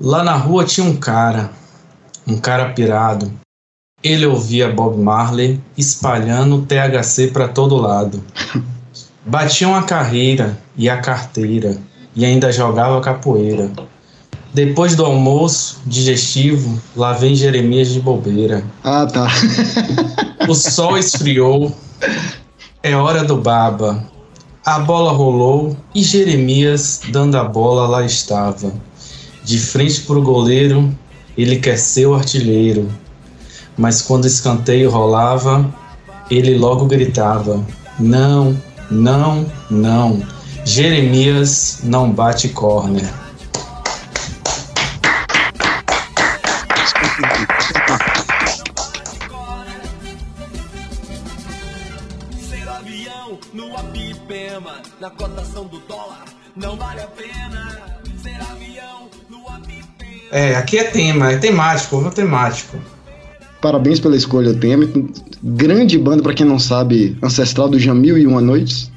Lá na rua tinha um cara, um cara pirado. Ele ouvia Bob Marley espalhando THC para todo lado. Batia uma carreira e a carteira e ainda jogava capoeira. Depois do almoço digestivo, lá vem Jeremias de bobeira. Ah, tá. o sol esfriou, é hora do baba. A bola rolou e Jeremias, dando a bola, lá estava. De frente para o goleiro, ele quer ser o artilheiro. Mas quando o escanteio rolava, ele logo gritava: Não, não, não. Jeremias não bate corner. É, aqui é tema, é temático, é temático. Parabéns pela escolha do tema. Grande banda, para quem não sabe, ancestral do Jamil e Uma Noites.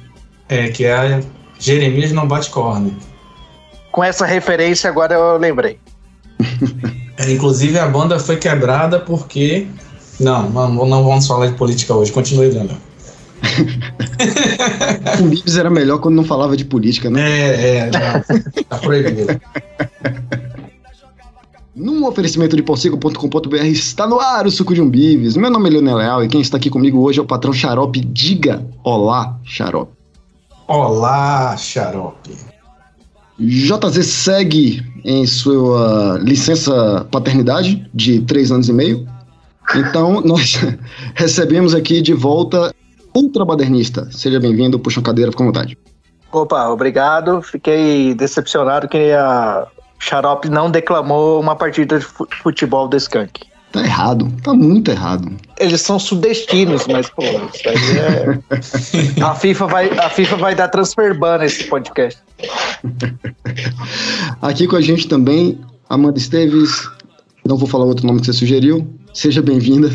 É, que é a Jeremias Não Bate Corne. Com essa referência, agora eu lembrei. é, inclusive, a banda foi quebrada porque. Não, não, não vamos falar de política hoje. Continue, Leandro. o Libs era melhor quando não falava de política, né? É, é, tá proibido. Num oferecimento de porcico.com.br está no ar o suco de um Bives. Meu nome é Leonel Leal e quem está aqui comigo hoje é o patrão Xarope. Diga olá, Xarope. Olá, Xarope. JZ segue em sua licença paternidade de três anos e meio. Então, nós recebemos aqui de volta ultramodernista. Seja bem-vindo, puxa uma cadeira, fica à vontade. Opa, obrigado. Fiquei decepcionado que a Xarope não declamou uma partida de futebol do Skank. Tá errado, tá muito errado. Eles são sudestinos, mas pô, isso aí é. a, FIFA vai, a FIFA vai dar transfer ban nesse podcast. Aqui com a gente também, Amanda Esteves. Não vou falar outro nome que você sugeriu. Seja bem-vinda.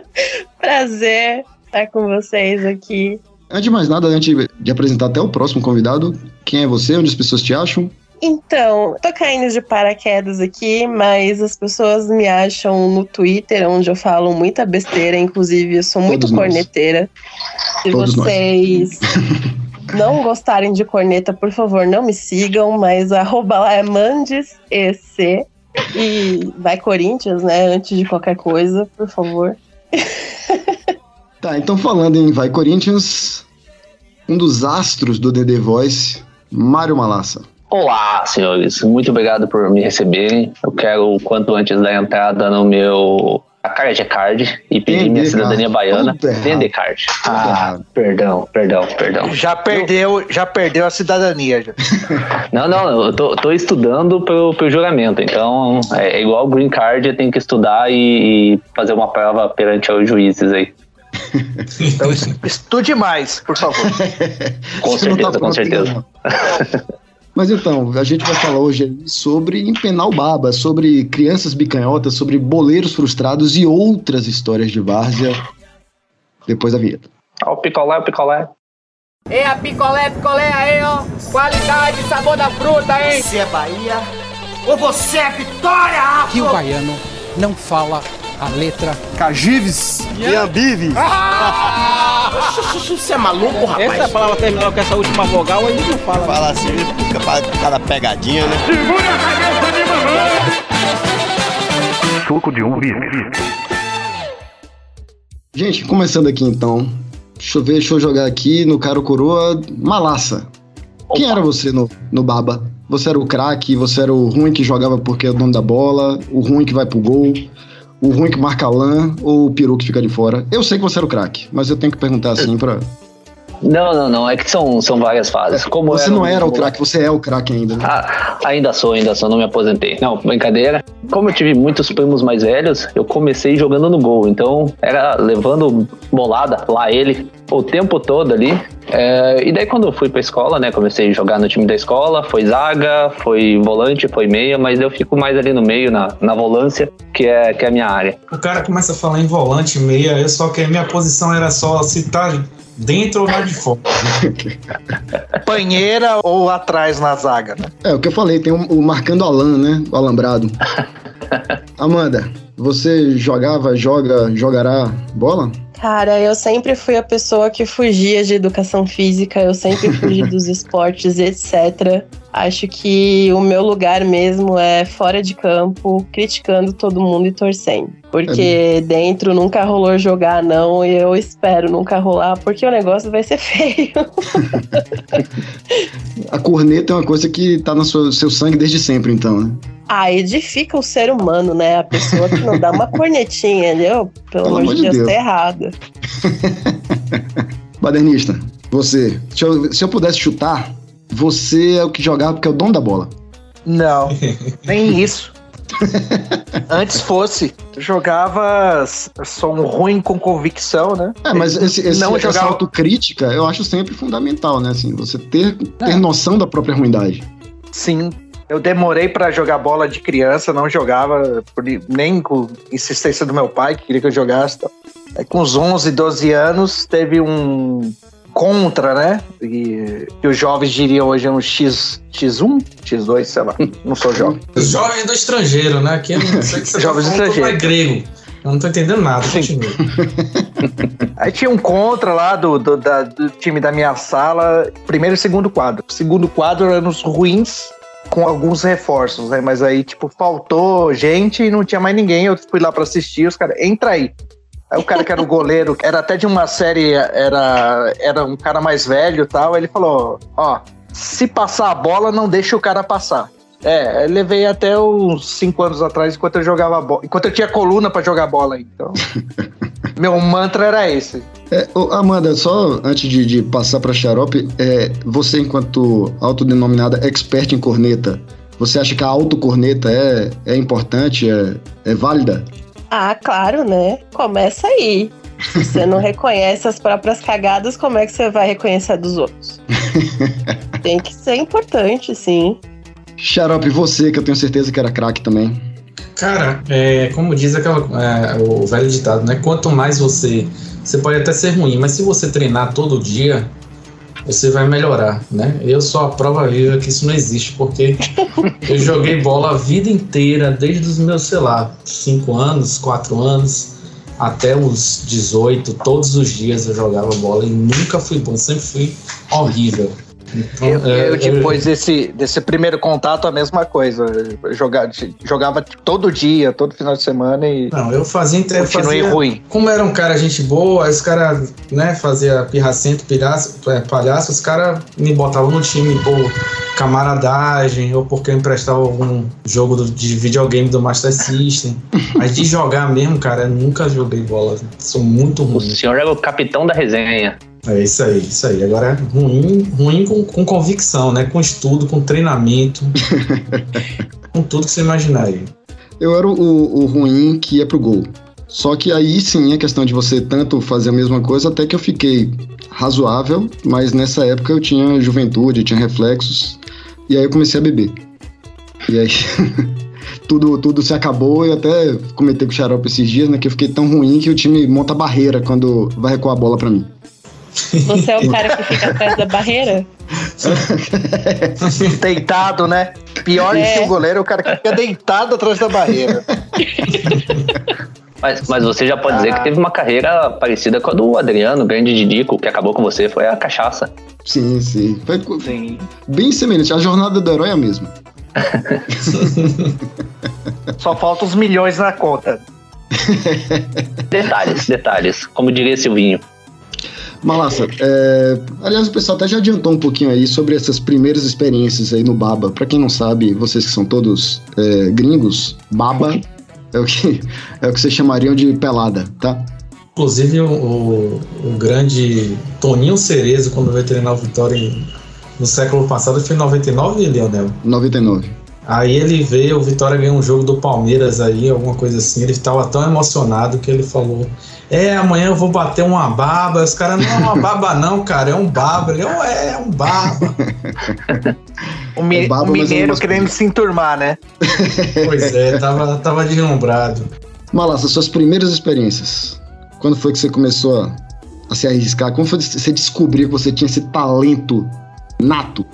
Prazer estar com vocês aqui. Antes de mais nada, antes de apresentar até o próximo convidado, quem é você? Onde as pessoas te acham? Então, tô caindo de paraquedas aqui, mas as pessoas me acham no Twitter, onde eu falo muita besteira, inclusive eu sou muito Todos corneteira. Nós. Se Todos vocês não gostarem de corneta, por favor, não me sigam, mas arroba lá é mandesec e vai Corinthians, né, antes de qualquer coisa, por favor. Tá, então falando em Vai Corinthians, um dos astros do DD Voice, Mário Malassa. Olá, senhores. Muito obrigado por me receberem. Eu quero o quanto antes da entrada no meu a card é card e pedir minha cidadania baiana. Vender card. Ah, perdão, perdão, perdão. Já perdeu, já perdeu a cidadania. Já. não, não, eu tô, tô estudando pro, pro juramento, então é, é igual green card, eu tenho que estudar e, e fazer uma prova perante os juízes aí. Então estude mais, por favor. com certeza, tá com certeza. Mas então, a gente vai falar hoje sobre empenar o baba, sobre crianças bicanhotas, sobre boleiros frustrados e outras histórias de várzea. Depois da vinheta. Ó, o picolé, o picolé. É a picolé, picolé aí, ó. Qualidade, sabor da fruta, hein? Você é Bahia ou você é Vitória? Que o baiano não fala a letra Cagives e Ambives. Ah! Você é maluco, rapaz? Essa palavra terminal com essa última vogal aí não fala. Fala assim, fica cada pegadinha, né? Segura a cabeça de mamãe! Suco de um Gente, começando aqui então. Deixa eu ver, deixa eu jogar aqui no Caro Coroa Malassa. Opa. Quem era você no, no Baba? Você era o craque, você era o ruim que jogava porque é o dono da bola, o ruim que vai pro gol, o ruim que marca lã ou o peru que fica de fora? Eu sei que você era o craque, mas eu tenho que perguntar assim pra. Não, não, não. É que são, são várias fases. Como você não era o craque, você é o craque ainda. Né? Ah, ainda sou, ainda sou, não me aposentei. Não, brincadeira. Como eu tive muitos primos mais velhos, eu comecei jogando no gol. Então, era levando bolada lá ele o tempo todo ali. É, e daí quando eu fui pra escola, né, comecei a jogar no time da escola, foi zaga, foi volante, foi meia, mas eu fico mais ali no meio, na, na volância, que é, que é a minha área. O cara começa a falar em volante, meia, eu só que a minha posição era só citar dentro ou lá de fora. Banheira ou atrás na zaga, né? É, o que eu falei, tem o, o marcando Alan, né? O alambrado. Amanda, você jogava, joga, jogará bola? Cara, eu sempre fui a pessoa que fugia de educação física, eu sempre fugi dos esportes, etc. Acho que o meu lugar mesmo é fora de campo, criticando todo mundo e torcendo. Porque dentro nunca rolou jogar, não, e eu espero nunca rolar, porque o negócio vai ser feio. A corneta é uma coisa que tá no seu, seu sangue desde sempre, então, né? Ah, edifica o ser humano, né? A pessoa que não dá uma cornetinha, entendeu? Pelo, Pelo amor de Deus, tá errado. Badernista, você, se eu, se eu pudesse chutar, você é o que jogava porque é o dono da bola. Não, nem isso. Antes fosse, jogava sou um ruim com convicção, né? É, mas esse, esse, Não essa jogava- autocrítica eu acho sempre fundamental, né? Assim, você ter, ter noção da própria ruindade. Sim. Eu demorei pra jogar bola de criança, não jogava nem com insistência do meu pai, que queria que eu jogasse. Aí com os 11, 12 anos, teve um contra, né? E, que os jovens diriam hoje é um X, X1, X2, sei lá. Não sou jovem. Jovem do estrangeiro, né? Aqui eu não sei que você Jovens tá estrangeiros. é grego. Eu não tô entendendo nada, continua. Aí tinha um contra lá do, do, da- do time da minha sala, primeiro e segundo quadro. Segundo quadro era nos ruins, com alguns reforços, né? Mas aí, tipo, faltou gente e não tinha mais ninguém. Eu fui lá pra assistir, os caras, entra aí. Aí o cara que era o goleiro, era até de uma série, era, era um cara mais velho e tal, ele falou, ó, se passar a bola, não deixa o cara passar. É, eu levei até uns cinco anos atrás, enquanto eu jogava bola, enquanto eu tinha coluna pra jogar bola, então... Meu mantra era esse. É, Amanda, só antes de, de passar para Xarope, é, você, enquanto autodenominada expert em corneta, você acha que a autocorneta é, é importante, é, é válida? Ah, claro, né? Começa aí. Se você não reconhece as próprias cagadas, como é que você vai reconhecer a dos outros? Tem que ser importante, sim. Xarope, você, que eu tenho certeza que era craque também. Cara, é, como diz aquela, é, o velho ditado, né? Quanto mais você. Você pode até ser ruim, mas se você treinar todo dia, você vai melhorar, né? Eu sou a prova viva que isso não existe, porque eu joguei bola a vida inteira, desde os meus, sei lá, 5 anos, 4 anos, até os 18, todos os dias eu jogava bola e nunca fui bom, sempre fui horrível. Então, Eu, é, eu, depois desse, desse primeiro contato, a mesma coisa. Jogava, jogava todo dia, todo final de semana e Não, eu fazia fazia, ruim. Como era um cara gente boa, os caras, né, fazia pirracento, palhaço, é, palhaço, os caras me botavam no time por camaradagem, ou porque eu emprestava algum jogo do- de videogame do Master System. Mas de jogar mesmo, cara, eu nunca joguei bola. Sou muito O ruim. senhor é o capitão da resenha. É isso aí, isso aí. Agora é ruim, ruim com, com convicção, né? Com estudo, com treinamento, com tudo que você imaginar aí. Eu era o, o ruim que ia pro gol. Só que aí sim é questão de você tanto fazer a mesma coisa, até que eu fiquei razoável, mas nessa época eu tinha juventude, tinha reflexos, e aí eu comecei a beber. E aí tudo, tudo se acabou e até comentei com o Xarope esses dias, né, que eu fiquei tão ruim que o time monta barreira quando vai recuar a bola pra mim. Você é o cara que fica atrás da barreira? Deitado, né? Pior É. que o goleiro é o cara que fica deitado atrás da barreira. Mas, mas você já pode dizer Ah. que teve uma carreira parecida com a do Adriano, grande Didico, que acabou com você, foi a cachaça. Sim, sim. Foi Sim. bem semelhante. A jornada do herói é a mesma. Só faltam os milhões na conta. Detalhes, detalhes. Como diria Silvinho. Malassa, é, aliás, o pessoal até já adiantou um pouquinho aí sobre essas primeiras experiências aí no Baba. Pra quem não sabe, vocês que são todos é, gringos, Baba é o, que, é o que vocês chamariam de pelada, tá? Inclusive, o, o, grande Toninho Cerezo, quando veio treinar o Vitória no século passado, foi em 99, Leonel? 99. Aí ele veio, o Vitória ganhou um jogo do Palmeiras aí, alguma coisa assim. Ele estava tão emocionado que ele falou: É, amanhã eu vou bater uma baba. Os caras, não é uma baba, não, cara, é um baba. Ele, "Oh, é, é um baba. O, mi- É baba, o é mineiro umas querendo se enturmar, né? pois é, tava, tava deslumbrado. Malassa, suas primeiras experiências. Quando foi que você começou a, a se arriscar? Como foi você descobrir que você tinha esse talento nato?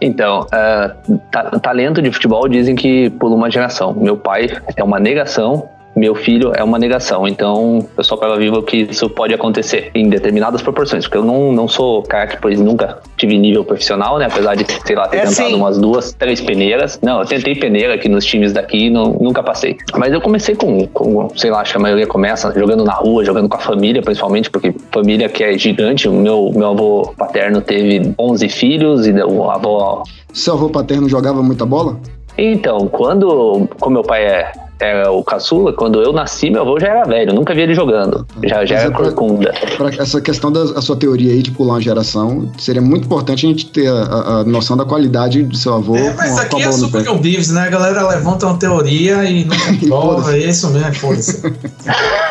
Então, uh, ta talento de futebol dizem que pula uma geração. Meu pai é uma negação meu filho é uma negação. Então, eu sou prova viva que isso pode acontecer em determinadas proporções, porque eu não, não sou cara que, pois, nunca tive nível profissional, né? Apesar de, sei lá, ter é tentado sim. umas duas, três peneiras. Não, eu tentei peneira aqui nos times daqui não, nunca passei. Mas eu comecei com, com, sei lá, acho que a maioria começa jogando na rua, jogando com a família, principalmente, porque família que é gigante. O meu, meu avô paterno teve 11 filhos e o avô... Seu avô paterno jogava muita bola? Então, quando, como meu pai é era o caçula, quando eu nasci, meu avô já era velho, nunca vi ele jogando. Já, já era é corcunda. Pra essa questão da sua teoria aí de pular uma geração, seria muito importante a gente ter a, a noção da qualidade do seu avô. É, mas aqui é super que Beavis, né? A galera levanta uma teoria e não comprova, é isso mesmo, foda-se.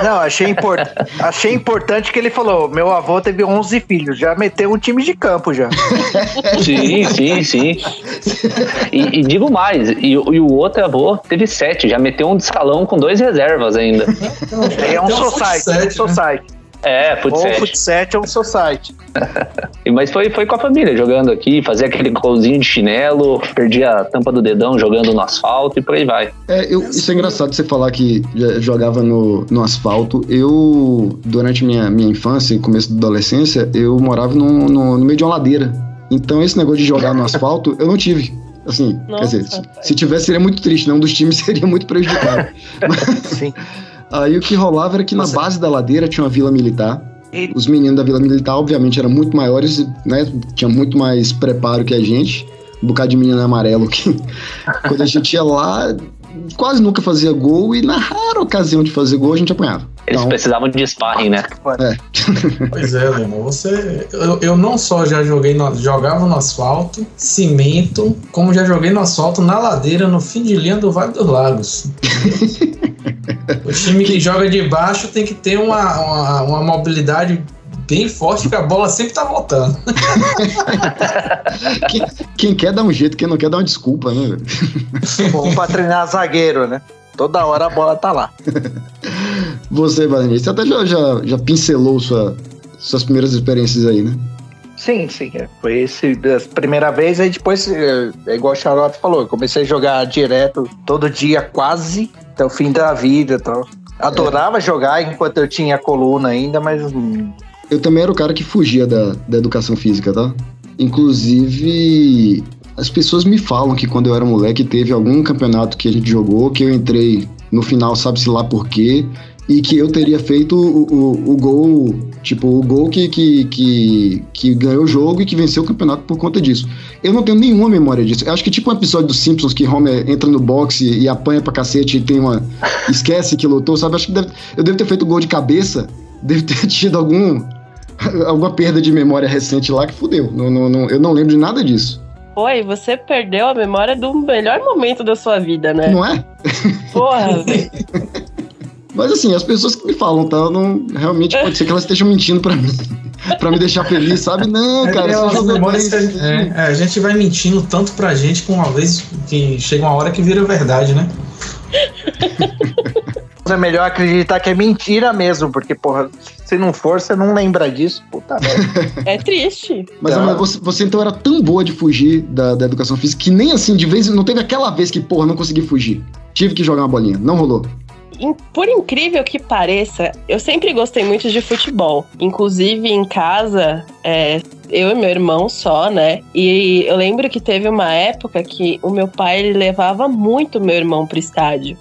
Não, achei, import... achei importante que ele falou: meu avô teve 11 filhos, já meteu um time de campo já. sim, sim, sim. E, e digo mais, e, e, o outro avô teve 7, já meteu um de salão com dois reservas ainda. é um society, é um society. É, futset. Ou futset ou society. Mas foi, foi com a família, jogando aqui, fazia aquele golzinho de chinelo, perdia a tampa do dedão jogando no asfalto e por aí vai. É, eu, isso é engraçado você falar que jogava no, no asfalto. Eu, durante minha, minha infância e começo da adolescência, eu morava no, no, no meio de uma ladeira. Então esse negócio de jogar no asfalto, eu não tive. Assim, Nossa, quer dizer, se, se tivesse seria muito triste, né? Um dos times seria muito prejudicado. Sim. Aí o que rolava era que Nossa. na base da ladeira tinha uma vila militar. E... Os meninos da vila militar, obviamente, eram muito maiores, né? Tinha muito mais preparo que a gente. Um bocado de menino amarelo que quando a gente ia lá, quase nunca fazia gol e na rara ocasião de fazer gol a gente apanhava. Eles então, precisavam de sparring, né? É. Pois é, Lima. Você. Eu, eu não só já joguei no, jogava no asfalto, cimento, como já joguei no asfalto na ladeira, no fim de linha do Vale dos Lagos. o time que joga de baixo tem que ter uma, uma, uma mobilidade bem forte, porque a bola sempre tá voltando. quem, quem, quer dar um jeito, quem não quer dar uma desculpa, né? Bom pra treinar zagueiro, né? Toda hora a bola tá lá. Você, Valentim, você até já, já, já pincelou sua, suas primeiras experiências aí, né? Sim, sim. Foi esse, a primeira vez, aí depois, é, é igual o Charlotte falou, eu comecei a jogar direto todo dia, quase, até o fim da vida e tal. Adorava é. jogar enquanto eu tinha coluna ainda, mas. Eu também era o cara que fugia da, da educação física, tá? Inclusive, as pessoas me falam que quando eu era moleque teve algum campeonato que a gente jogou, que eu entrei no final, sabe-se lá por quê, e que eu teria feito o, o, o gol, tipo, o gol que, que, que, que, ganhou o jogo e que venceu o campeonato por conta disso. Eu não tenho nenhuma memória disso. Eu acho que tipo um episódio dos Simpsons que Homer entra no boxe e apanha pra cacete e tem uma. esquece que lutou, sabe? Acho que deve, eu devo ter feito gol de cabeça, devo ter tido algum. alguma perda de memória recente lá que fudeu. Não, não, não, eu não lembro de nada disso foi, você perdeu a memória do melhor momento da sua vida, né? Não é? Porra, velho. Mas assim, as pessoas que me falam, tá? Não, realmente pode ser que elas estejam mentindo pra mim. pra me deixar feliz, sabe? Não, é cara, você memórias a, gente, é, é, a gente vai mentindo tanto pra gente que uma vez que chega uma hora que vira verdade, né? É melhor acreditar que é mentira mesmo, porque, porra, se não for, você não lembra disso. Puta merda. É triste. Mas é. você, você, então era tão boa de fugir da, da educação física que nem assim, de vez não teve aquela vez que, porra, não consegui fugir. Tive que jogar uma bolinha. Não rolou por incrível que pareça, eu sempre gostei muito de futebol. Inclusive em casa, é, eu e meu irmão só, né? E eu lembro que teve uma época que o meu pai levava muito meu irmão pro estádio.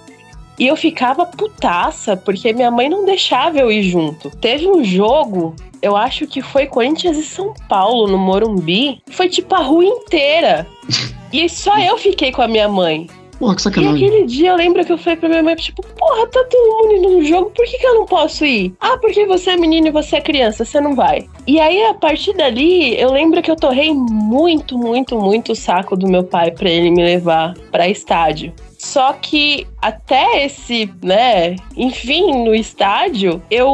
E eu ficava putaça, porque minha mãe não deixava eu ir junto. Teve um jogo, eu acho que foi Corinthians e São Paulo, no Morumbi. Foi tipo a rua inteira. E só eu fiquei com a minha mãe. Porra, que sacanagem. E aquele dia eu lembro que eu falei pra minha mãe, tipo, porra, tá todo mundo indo no jogo, por que, que eu não posso ir? Ah, porque você é menino e você é criança, você não vai. E aí, a partir dali, eu lembro que eu torrei muito, muito, muito o saco do meu pai pra ele me levar pra estádio. Só que até esse, né, enfim, no estádio, eu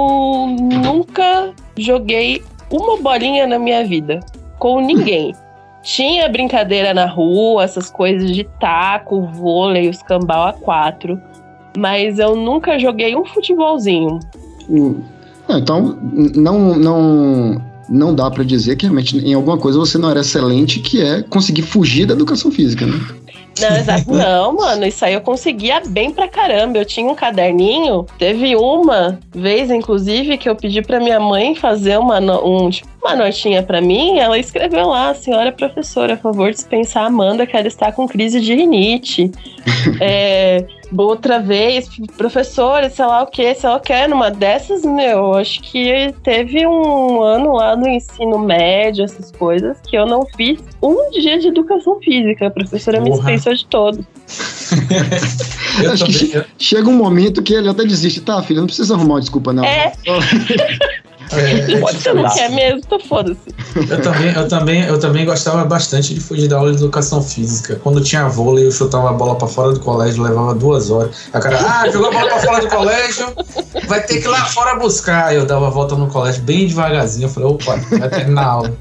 nunca joguei uma bolinha na minha vida com ninguém. Tinha brincadeira na rua, essas coisas de taco, vôlei, os cambal a quatro. Mas eu nunca joguei um futebolzinho. Ah, Então, não, não, não dá pra dizer que realmente em alguma coisa você não era excelente, que é conseguir fugir da educação física, né? Não, exato. Não, mano, isso aí eu conseguia bem pra caramba. Eu tinha um caderninho. Teve uma vez, inclusive, que eu pedi pra minha mãe fazer uma, um, tipo, uma notinha pra mim. Ela escreveu lá: Senhora professora, a favor de dispensar a Amanda, que ela está com crise de rinite. é, outra vez, professora, sei lá o que, sei lá o que. Numa dessas, meu, acho que teve um ano lá no ensino médio, essas coisas, que eu não fiz um dia de educação física. A professora me Porra. dispensou de todo. Eu Acho que também, che- chega um momento que ele até desiste. Tá, filho, não precisa arrumar uma desculpa, não. É. é, Pode ser Você não quer mesmo? Então foda-se. eu, também, eu, também, eu também gostava bastante de fugir da aula de educação física. Quando tinha vôlei, eu chutava a bola pra fora do colégio, levava duas horas. A cara, ah, jogou a bola pra fora do colégio, vai ter que ir lá fora buscar. Aí eu dava a volta no colégio bem devagarzinho. Eu falei, opa, vai terminar a aula.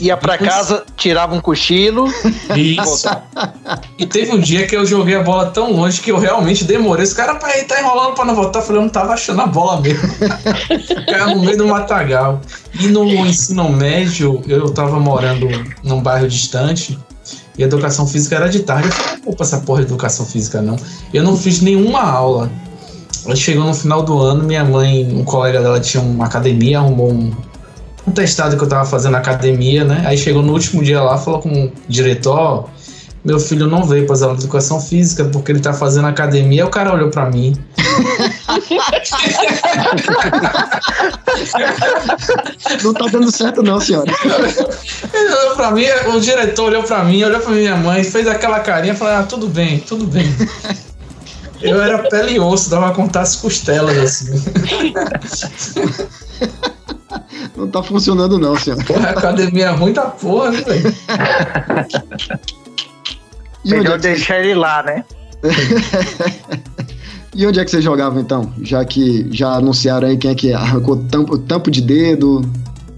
Ia pra casa, tirava um cochilo. Isso. E teve um dia que eu joguei a bola tão longe que eu realmente demorei. Esse cara pai, tá enrolando pra não voltar. Eu falei, eu não tava achando a bola mesmo. Caiu no meio do matagal. E no ensino médio, eu tava morando num bairro distante. E a educação física era de tarde. Eu falei, não vou pra essa porra de educação física, não. Eu não fiz nenhuma aula. Aí chegou no final do ano, minha mãe, um colega dela tinha uma academia, arrumou um, um testado que eu tava fazendo na academia, né? Aí chegou no último dia lá, falou com o diretor, meu filho não veio para as aulas de educação física porque ele tá fazendo academia. Aí o cara olhou para mim. Não tá dando certo, não, senhora. Ele olhou pra mim, o diretor olhou pra mim, olhou pra minha mãe, fez aquela carinha e falou: Ah, tudo bem, tudo bem. Eu era pele e osso, dava pra contar as costelas assim. Não tá funcionando, não, senhora. Porra, a academia é ruim da porra, né, velho? Melhor deixar ele lá, né? e onde é que você jogava, então? Já que já anunciaram aí quem é que arrancou tampo, tampo de dedo.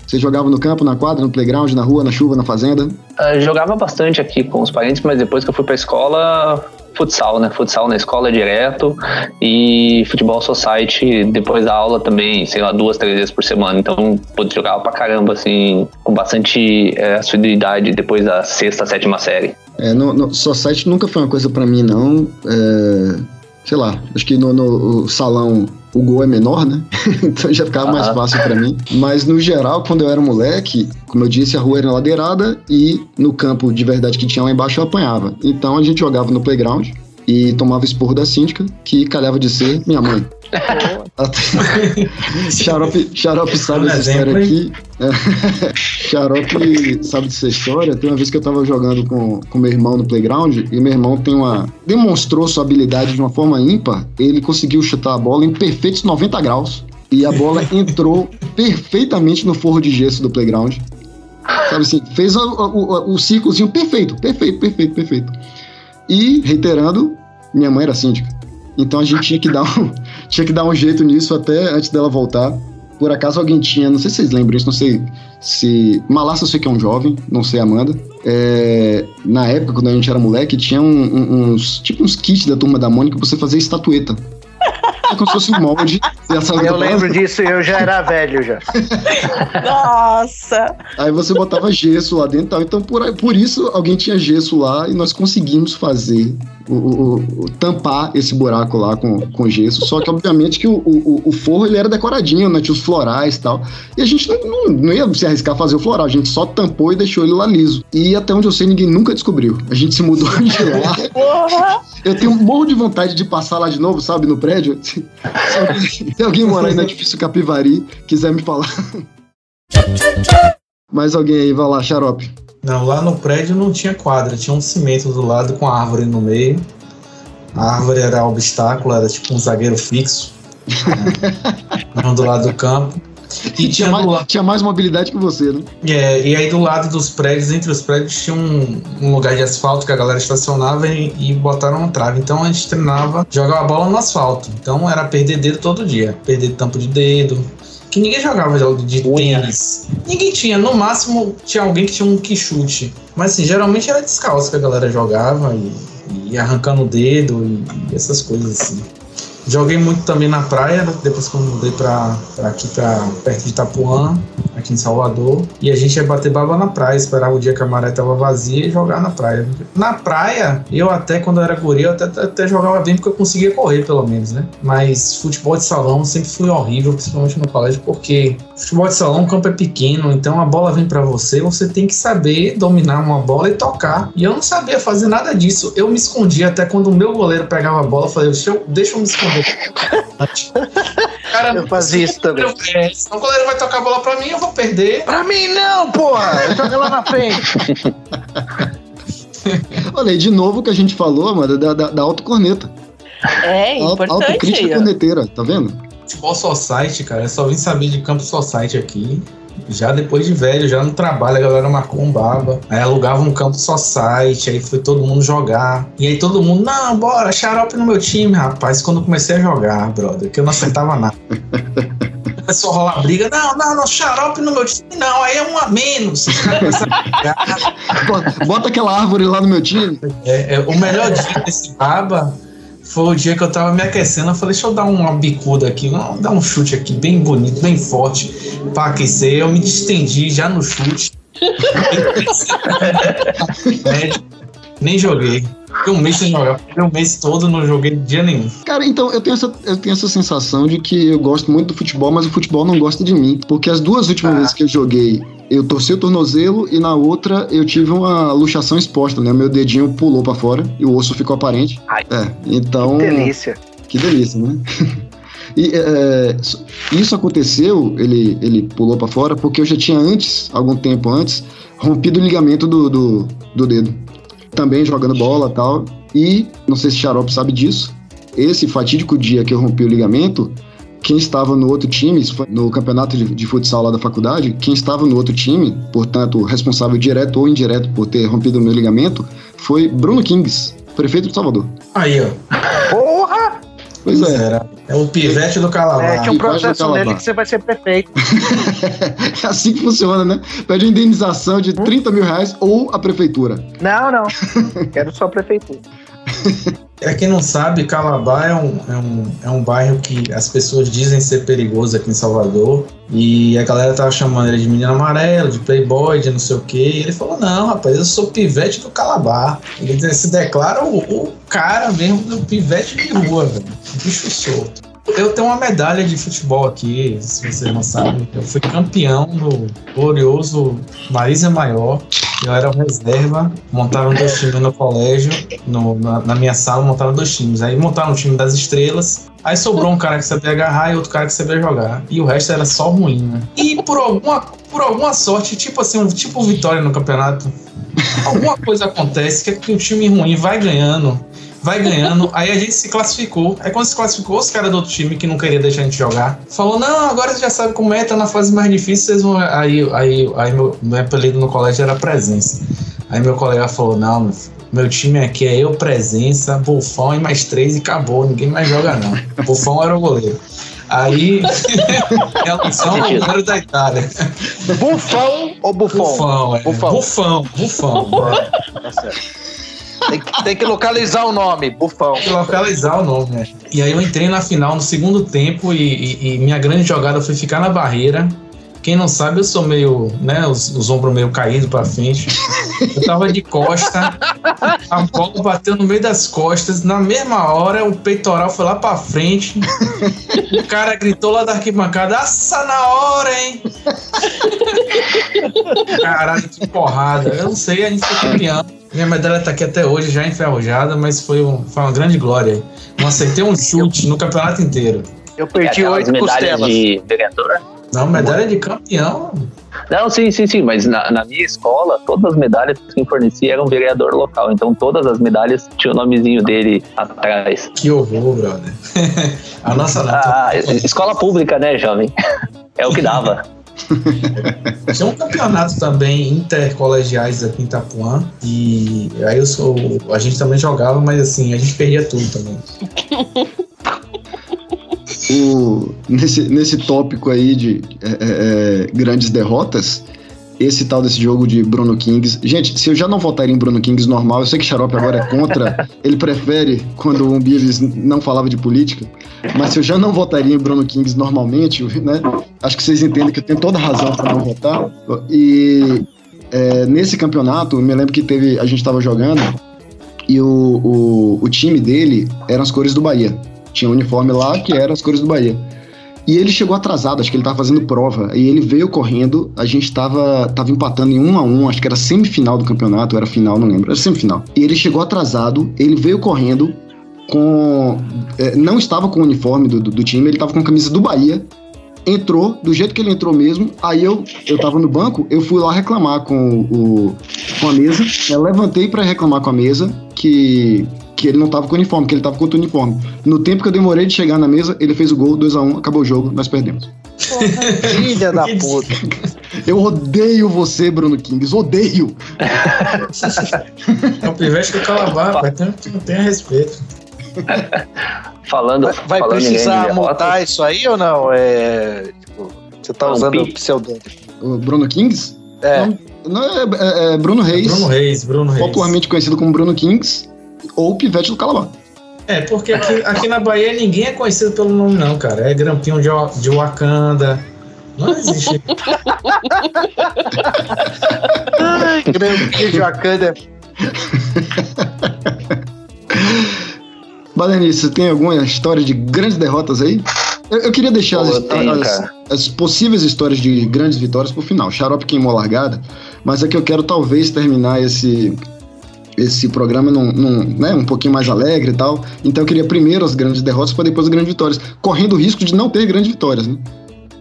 Você jogava no campo, na quadra, no playground, na rua, na chuva, na fazenda? Ah, jogava bastante aqui com os parentes, mas depois que eu fui pra escola, futsal, né? Futsal na escola direto e futebol society depois da aula também, sei lá, duas, três vezes por semana. Então, putz, jogava pra caramba, assim, com bastante é, assiduidade depois da sexta, sétima série. É, no, no Society nunca foi uma coisa pra mim, não. É, sei lá, acho que no, no salão o gol é menor, né? então já ficava mais fácil pra mim. Mas no geral, quando eu era moleque, como eu disse, a rua era ladeirada e no campo de verdade que tinha lá embaixo eu apanhava. Então a gente jogava no playground e tomava esporro da síndica, que calhava de ser minha mãe. Xarope, Xarope sabe Um essa história aqui. É. Xarope sabe dessa história. Tem uma vez que eu tava jogando com, com meu irmão no playground e meu irmão tem uma. demonstrou sua habilidade de uma forma ímpar. Ele conseguiu chutar a bola em perfeitos 90 graus. E a bola entrou perfeitamente no forro de gesso do playground. Sabe assim, fez o, o, o, perfeito, perfeito, perfeito, perfeito. E, reiterando, minha mãe era síndica. Então a gente tinha que dar um, tinha que dar um jeito nisso até antes dela voltar. Por acaso alguém tinha, não sei se vocês lembram isso, não sei se. Malassa eu sei que é um jovem, não sei Amanda. É, na época, quando a gente era moleque, tinha um- um- uns. Tipo uns kits da turma da Mônica pra você fazer estatueta. É como se fosse um molde. e Eu lembro disso, eu já era velho já. Nossa! Aí você botava gesso lá dentro e tal. Então, por, por isso, alguém tinha gesso lá e nós conseguimos fazer, o, o- o- tampar esse buraco lá com, com gesso. Só que, obviamente, que o, o, forro ele era decoradinho, né? Tinha os florais e tal. E a gente não, não, não ia se arriscar a fazer o floral, a gente só tampou e deixou ele lá liso. E até onde eu sei, ninguém nunca descobriu. A gente se mudou de lá. Porra! Eu tenho um monte de vontade de passar lá de novo, sabe, no prédio. Se alguém, alguém morar aí no edifício Capivari, quiser me falar. Mais alguém aí, vai lá, xarope. Não, lá no prédio não tinha quadra, tinha um cimento do lado com a árvore no meio. A árvore era obstáculo, era tipo um zagueiro fixo. né? Não do lado do campo. E Tinha mais, lado. tinha mais mobilidade que você, né? É, e aí do lado dos prédios, entre os prédios, tinha um, um lugar de asfalto que a galera estacionava e, e botaram uma trave. Então a gente treinava, jogava bola no asfalto. Então era perder dedo todo dia, perder tampo de dedo. Que ninguém jogava jogo de tênis. Ninguém tinha, no máximo tinha alguém que tinha um que chute. Mas assim, geralmente era descalço que a galera jogava e, e arrancando o dedo e, e essas coisas assim. Joguei muito também na praia, né? depois que eu mudei pra, pra aqui, pra, perto de Itapuã, aqui em Salvador. E a gente ia bater baba na praia, esperar o dia que a maré tava vazia e jogar na praia. Na praia, eu até, quando eu era guri, eu até, até jogava bem porque eu conseguia correr, pelo menos, né? Mas futebol de salão sempre foi horrível, principalmente no colégio, porque futebol de salão, o campo é pequeno, então a bola vem para você, você tem que saber dominar uma bola e tocar. E eu não sabia fazer nada disso. Eu me escondia até quando o meu goleiro pegava a bola, eu falei, deixa eu, deixa eu me esconder. Cara, eu fazia isso também. É, o goleiro vai tocar a bola pra mim, eu vou perder. Pra mim não, porra! Joga lá na frente. Olha aí, de novo o que a gente falou, mano, da, da, da autocorneta. É, importante. Autocrítica corneteira, tá vendo? Futebol Society, cara, eu só vim saber de campo Society aqui. Já depois de velho, já no trabalho, a galera marcou um baba. Aí alugava um campo só site, aí foi todo mundo jogar. E aí todo mundo, não, bora, xarope no meu time, rapaz. Quando eu comecei a jogar, brother, que eu não acertava nada. Começou a rolar briga, não, não, não, xarope no meu time, não, aí é um a menos. bota, aquela árvore lá no meu time. É, é, o melhor dia desse baba foi o dia que eu tava me aquecendo. Eu falei, deixa eu dar uma bicuda aqui, dar um chute aqui, bem bonito, bem forte, pra aquecer. Eu me distendi já no chute. Nem joguei. Fiquei um mês sem jogar. Fiquei um mês todo, não joguei dia nenhum. Cara, então, eu tenho, essa, eu tenho essa sensação de que eu gosto muito do futebol, mas o futebol não gosta de mim. Porque as duas últimas ah. vezes que eu joguei, eu torci o tornozelo e na outra eu tive uma luxação exposta, né? Meu dedinho pulou para fora e o osso ficou aparente. Ai, é, então. Que delícia. Que delícia, né? E é, isso aconteceu, ele, ele pulou para fora, porque eu já tinha antes, algum tempo antes, rompido o ligamento do, do, do dedo também jogando bola tal. E, não sei se Xarope sabe disso, esse fatídico dia que eu rompi o ligamento, quem estava no outro time, no campeonato de, de, futsal lá da faculdade, quem estava no outro time, portanto, responsável direto ou indireto por ter rompido o meu ligamento, foi Bruno Kings, prefeito de Salvador. Aí, ó. Porra! Pois é. Era. É o pivete do Calabar. É, tinha um processo nele que você vai ser prefeito. é assim que funciona, né? Pede uma indenização de 30 mil reais ou a prefeitura. Não, não. Quero só a prefeitura. É quem não sabe, Calabar é um, é, um, é um bairro que as pessoas dizem ser perigoso aqui em Salvador. E a galera tava chamando ele de menino amarelo, de playboy, de não sei o quê. E ele falou: Não, rapaz, eu sou pivete do Calabar. Ele se declara o, o cara mesmo do pivete de rua, velho. Bicho solto. Eu tenho uma medalha de futebol aqui, se vocês não sabem. Eu fui campeão do glorioso Marisa Maior. Eu era reserva, montaram dois times no colégio, no, na, na, minha sala montaram dois times. Aí montaram o time das estrelas, aí sobrou um cara que sabia agarrar e outro cara que sabia jogar. E o resto era só ruim, né? E por alguma, por alguma sorte, tipo assim, um tipo vitória no campeonato, alguma coisa acontece que, é que o time ruim vai ganhando vai ganhando. Aí a gente se classificou. Aí quando se classificou, os caras do outro time que não queria deixar a gente jogar, falou: Não, agora você já sabe como é, tá na fase mais difícil, vocês vão. Aí, aí, aí meu, meu apelido no colégio era presença. Aí meu colega falou: Não, meu time aqui é eu, presença, bufão e mais três e acabou. Ninguém mais joga, não. Bufão era o goleiro. Aí, relação ao goleiro da Itália. Bufão ou bufão? Bufão, é. Bufão, bufão. bufão é. Tá certo. Tem que, tem que localizar o nome, Bufão. Tem que localizar o nome, né? E aí eu entrei na final no segundo tempo e, e, e minha grande jogada foi ficar na barreira. Quem não sabe, eu sou meio, né, os, os ombros meio caídos pra frente. Eu tava de costa, a bola bateu no meio das costas. Na mesma hora, o peitoral foi lá pra frente. O cara gritou lá da arquibancada: Assa na hora, hein? Caralho, que porrada. Eu não sei, a gente foi campeão. Minha medalha tá aqui até hoje, já enferrujada, mas foi, um, foi uma grande glória. Não acertei um chute no campeonato inteiro. Eu perdi oito costelas. de? Não, medalha de campeão. Não, sim, sim, sim, mas na, na, minha escola, todas as medalhas que fornecia eram vereador local, então todas as medalhas tinham o nomezinho dele atrás. Que horror, brother. A nossa não. Ah, escola pública, né, jovem? É o que dava. Tinha um campeonato também intercolegiais aqui em Itapuã. E aí eu sou, a gente também jogava, mas assim, a gente perdia tudo também. O, nesse, nesse tópico aí de é, é, é, grandes derrotas, esse tal desse jogo de Bruno Kings. Gente, se eu já não votaria em Bruno Kings normal, eu sei que Xarope agora é contra, ele prefere quando o Umbilis não falava de política, mas se eu já não votaria em Bruno Kings normalmente, né? Acho que vocês entendem que eu tenho toda razão para não votar. E é, nesse campeonato, me lembro que teve, a gente estava jogando e o, o, o time dele eram as cores do Bahia. Tinha um uniforme lá que era as cores do Bahia. E ele chegou atrasado, acho que ele tava fazendo prova. E ele veio correndo, a gente tava, tava empatando em um a um, acho que era semifinal do campeonato, era final, não lembro, era semifinal. E ele chegou atrasado, ele veio correndo com. É, não estava com o uniforme do, do, do time, ele tava com a camisa do Bahia. Entrou, do jeito que ele entrou mesmo. Aí eu, eu tava no banco, eu fui lá reclamar com, o, com a mesa. Eu levantei para reclamar com a mesa que que ele não tava com uniforme, que ele tava com outro uniforme. No tempo que eu demorei de chegar na mesa, ele fez o gol, 2x1, um, acabou o jogo, nós perdemos. Filha da puta. Eu odeio você, Bruno Kings, odeio. é o pivete do Calabar, pai, tem, tem respeito. falando. Vai, vai falando precisar montar isso aí ou não? É, tipo, você tá usando o pseudônimo. O Bruno Kings? É. Não, não é, é, é, Bruno Reis. Bruno Reis, Bruno Reis. Popularmente conhecido como Bruno Kings ou Pivete do Calabar. É, porque aqui, aqui na Bahia ninguém é conhecido pelo nome, não, cara. É Grampinho de, de Wakanda. Não existe. Ai, Grampinho de Wakanda. Balenice, você tem alguma história de grandes derrotas aí? Eu, eu queria deixar Pô, as, tenho, as, as, possíveis histórias de grandes vitórias pro final. Xarope queimou a largada, mas é que eu quero talvez terminar esse, esse programa num, num, né, um pouquinho mais alegre e tal. Então eu queria primeiro as grandes derrotas para depois as grandes vitórias, correndo o risco de não ter grandes vitórias, né?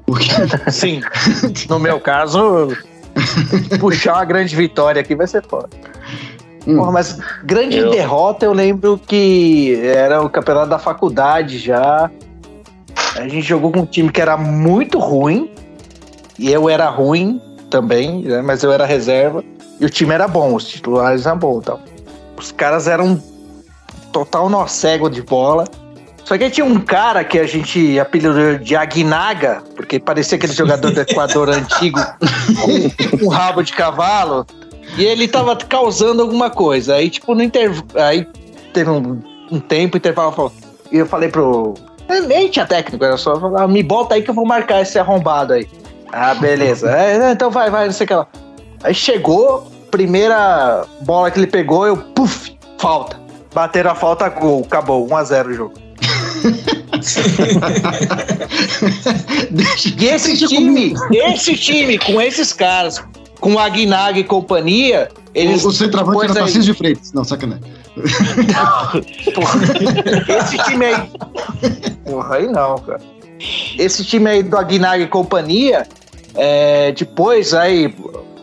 Porque... Sim. No meu caso, puxar uma grande vitória aqui vai ser foda. Hum. Porra, mas grande eu... derrota eu lembro que era o campeonato da faculdade já. A gente jogou com um time que era muito ruim. E eu era ruim também, né? mas eu era reserva. E o time era bom, os titulares eram bons. Os caras eram total nó cego de bola. Só que tinha um cara que a gente apelidou de Aguinaga, porque parecia aquele jogador do Equador antigo com um rabo de cavalo. E ele tava causando alguma coisa. Aí, tipo, no intervalo. Aí teve um, um tempo, intervalo falou. E eu falei pro. Nem tinha técnico, era só falar, me bota aí que eu vou marcar esse arrombado aí. Ah, beleza. É, então vai, vai, não sei o que lá. Aí chegou, primeira bola que ele pegou, eu, puf, falta. Bateram a falta, gol. Acabou, 1x0 o jogo. e esse time, esse time, com esses caras, com o Aguinag e companhia, eles. O, o centroavante era aí... Tarcísio de Freitas. Não, sacanagem. Porra, esse time aí. Porra, aí não, cara. Esse time aí do Aguinag e companhia, é, depois aí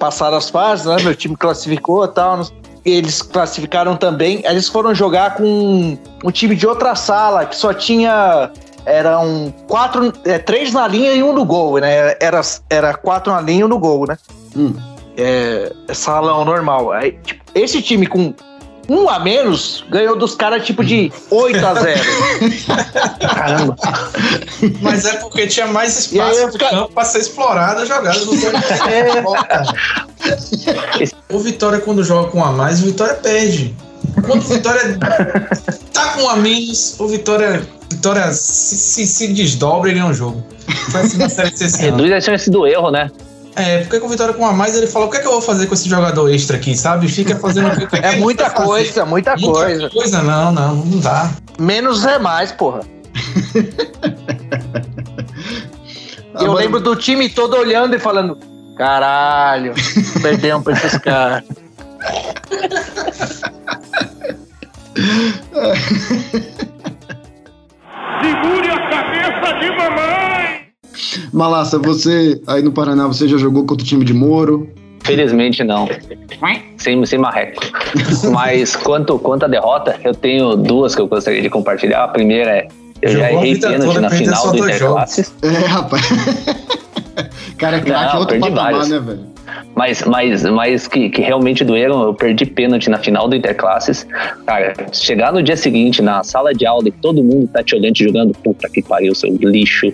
passaram as fases, né? Meu time classificou e tal. Eles classificaram também. Eles foram jogar com um time de outra sala que só tinha. Eram quatro, é, três na linha e um no gol, né? Era, era quatro na linha e um no gol, né? Hum. É, é salão normal. Aí, tipo, esse time com um a menos, ganhou dos caras tipo de 8 a 0 Caramba. Mas é porque tinha mais espaço no fica... campo pra ser explorada a jogada do é. O Vitória, quando joga com um a mais, o Vitória perde. Quando o Vitória tá com um a menos, o Vitória, Vitória se, se, se desdobra e ganha um jogo. Foi assim na série. Reduz a chance do erro, né? É, porque com o Vitória com a mais, ele falou: o que é que eu vou fazer com esse jogador extra aqui, sabe? Fica fazendo o que, É muita coisa, muita, muita coisa. Muita coisa, não, não, não dá. Menos é mais, porra. eu Agora... lembro do time todo olhando e falando: caralho, perdemos pra esses caras. Segure Malassa, você aí no Paraná, você já jogou contra o time de Moro? Felizmente não. Sem, sem marreco. Mas quanto, quanto a derrota, eu tenho duas que eu gostaria de compartilhar. A primeira é. Eu Jogou já errei pênalti na final do Interclasses. É, rapaz. Cara, é craque é outro patamar, né, velho? Mas, mas, mas que, que realmente doeram, eu perdi pênalti na final do Interclasses. Cara, chegar no dia seguinte na sala de aula e todo mundo tá te olhando e jogando, puta que pariu, seu lixo.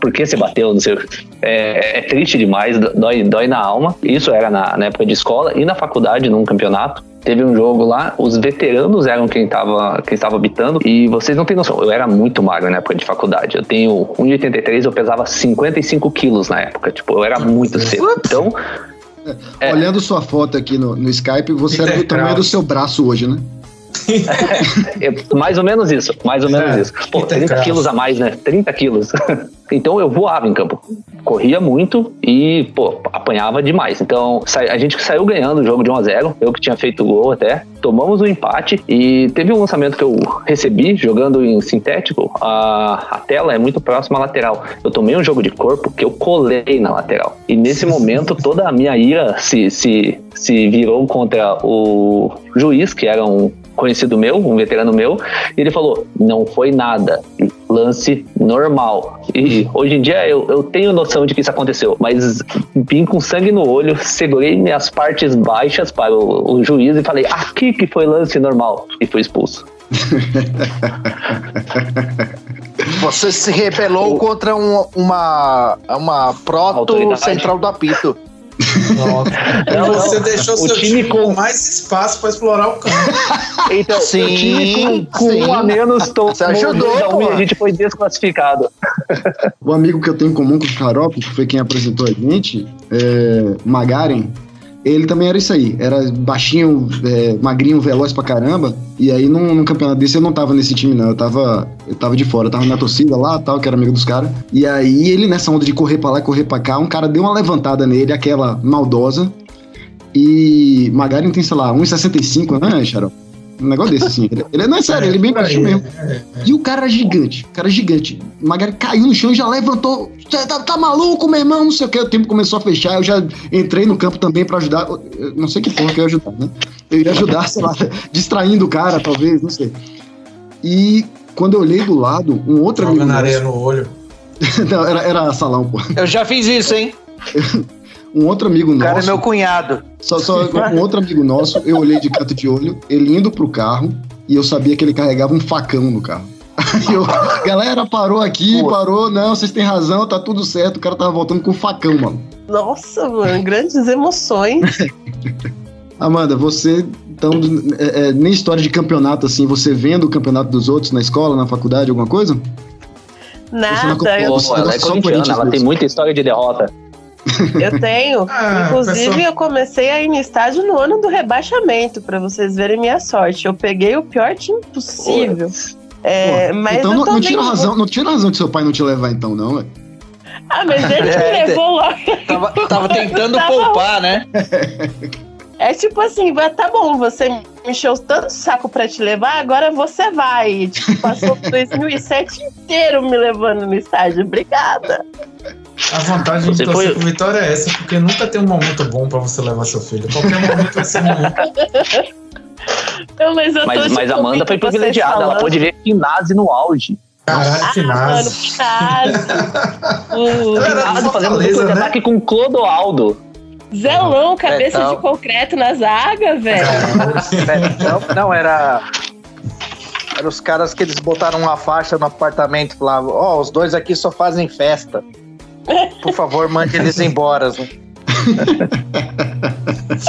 Por que você bateu no seu. É, é triste demais, dói, dói na alma. Isso era na, na época de escola e na faculdade, num campeonato. Teve um jogo lá, os veteranos eram quem estava quem tava habitando, e vocês não têm noção, eu era muito magro na época de faculdade. Eu tenho 1,83, eu pesava 55 quilos na época, tipo, eu era muito cedo. Então, é. Olhando sua foto aqui no, no Skype, você era do tamanho do seu braço hoje, né? É, mais ou menos isso, mais ou menos é, isso. Pô, 30 quilos a mais, né? 30 quilos. então eu voava em campo. Corria muito e, pô, apanhava demais. Então a gente saiu ganhando o jogo de 1 a 0 eu que tinha feito o gol até. Tomamos o um empate e teve um lançamento que eu recebi jogando em sintético. A, a tela é muito próxima à lateral. Eu tomei um jogo de corpo que eu colei na lateral. E nesse momento toda a minha ira se, se, se virou contra o juiz, que era um conhecido meu, um veterano meu, e ele falou: não foi nada, lance normal. E hoje em dia eu, eu tenho noção de que isso aconteceu, mas vim com sangue no olho, segurei minhas partes baixas para o, o juiz e falei: aqui que foi lance normal, e fui expulso. Você se rebelou contra um, uma, uma proto central do apito. E você deixou o seu time, time com mais espaço para explorar o campo. Então, sim, o time com, com um a menos tomou Você ajudou, e a gente foi desclassificado. O amigo que eu tenho em comum com o Xarope, que foi quem apresentou a gente, é Magaren, ele também era isso aí. Era baixinho, é, magrinho, veloz pra caramba. E aí, num, num, campeonato desse, eu não tava nesse time, não. Eu tava, eu tava de fora. Eu tava na torcida lá, tal, que era amigo dos caras. E aí, ele, nessa onda de correr pra lá e correr pra cá, um cara deu uma levantada nele, aquela maldosa. E Magaren tem, sei lá, 1,65, né, Xarope? Um negócio desse, assim. Ele, ele não é sério, ele é bem baixo mesmo. E o cara era gigante, o cara gigante. Magari caiu no chão e já levantou. Você tá, tá, maluco, meu irmão? Não sei o que. O tempo começou a fechar. Eu já entrei no campo também pra ajudar. Eu não sei que porra que eu ia ajudar, né? Eu ia ajudar, sei lá, distraindo o cara, talvez, não sei. E quando eu olhei do lado, um outro Joga amigo. na areia no olho. não, era, era salão, pô. Eu já fiz isso, hein? Um outro amigo nosso. O cara é meu cunhado. Só, só um outro amigo nosso, eu olhei de canto de olho, ele indo pro carro, e eu sabia que ele carregava um facão no carro. Aí eu, galera, parou aqui, Pô. parou, não, vocês têm razão, tá tudo certo. O cara tava voltando com facão, mano. Nossa, mano, grandes emoções. Amanda, você, então, é, é, nem história de campeonato, assim, você vendo o campeonato dos outros na escola, na faculdade, alguma coisa? Nada. Eu... Pô, ela é corintiana, ela tem muita história de derrota. Eu tenho. Ah, Inclusive, pessoal... eu comecei a ir no estádio no ano do rebaixamento, para vocês verem minha sorte. Eu peguei o pior time possível. É, mas então não, não tira razão, não tira razão de seu pai não te levar, então, não, ué. Ah, mas ele é, levou logo. Tava, tava tentando poupar, né? É tipo assim, tá bom, você me encheu tanto saco pra te levar, agora você vai. Tipo, passou 2007 inteiro me levando no estádio. Obrigada. A vantagem você de torcer foi... Vitória é essa, porque nunca tem um momento bom pra você levar seu filho. Qualquer momento vai ser ruim. Não, mas, mas, mas tipo, Amanda foi privilegiada, falando. ela pôde ver Finazzi no auge. Caralho, ah, Finazzi. Finazzi fazendo duplo né? ataque com Clodoaldo. Zelão, cabeça Betão. de concreto na zaga, velho. não, não, era. Eram os caras que eles botaram uma faixa no apartamento e falavam: Ó, oh, os dois aqui só fazem festa. Por favor, mande eles embora.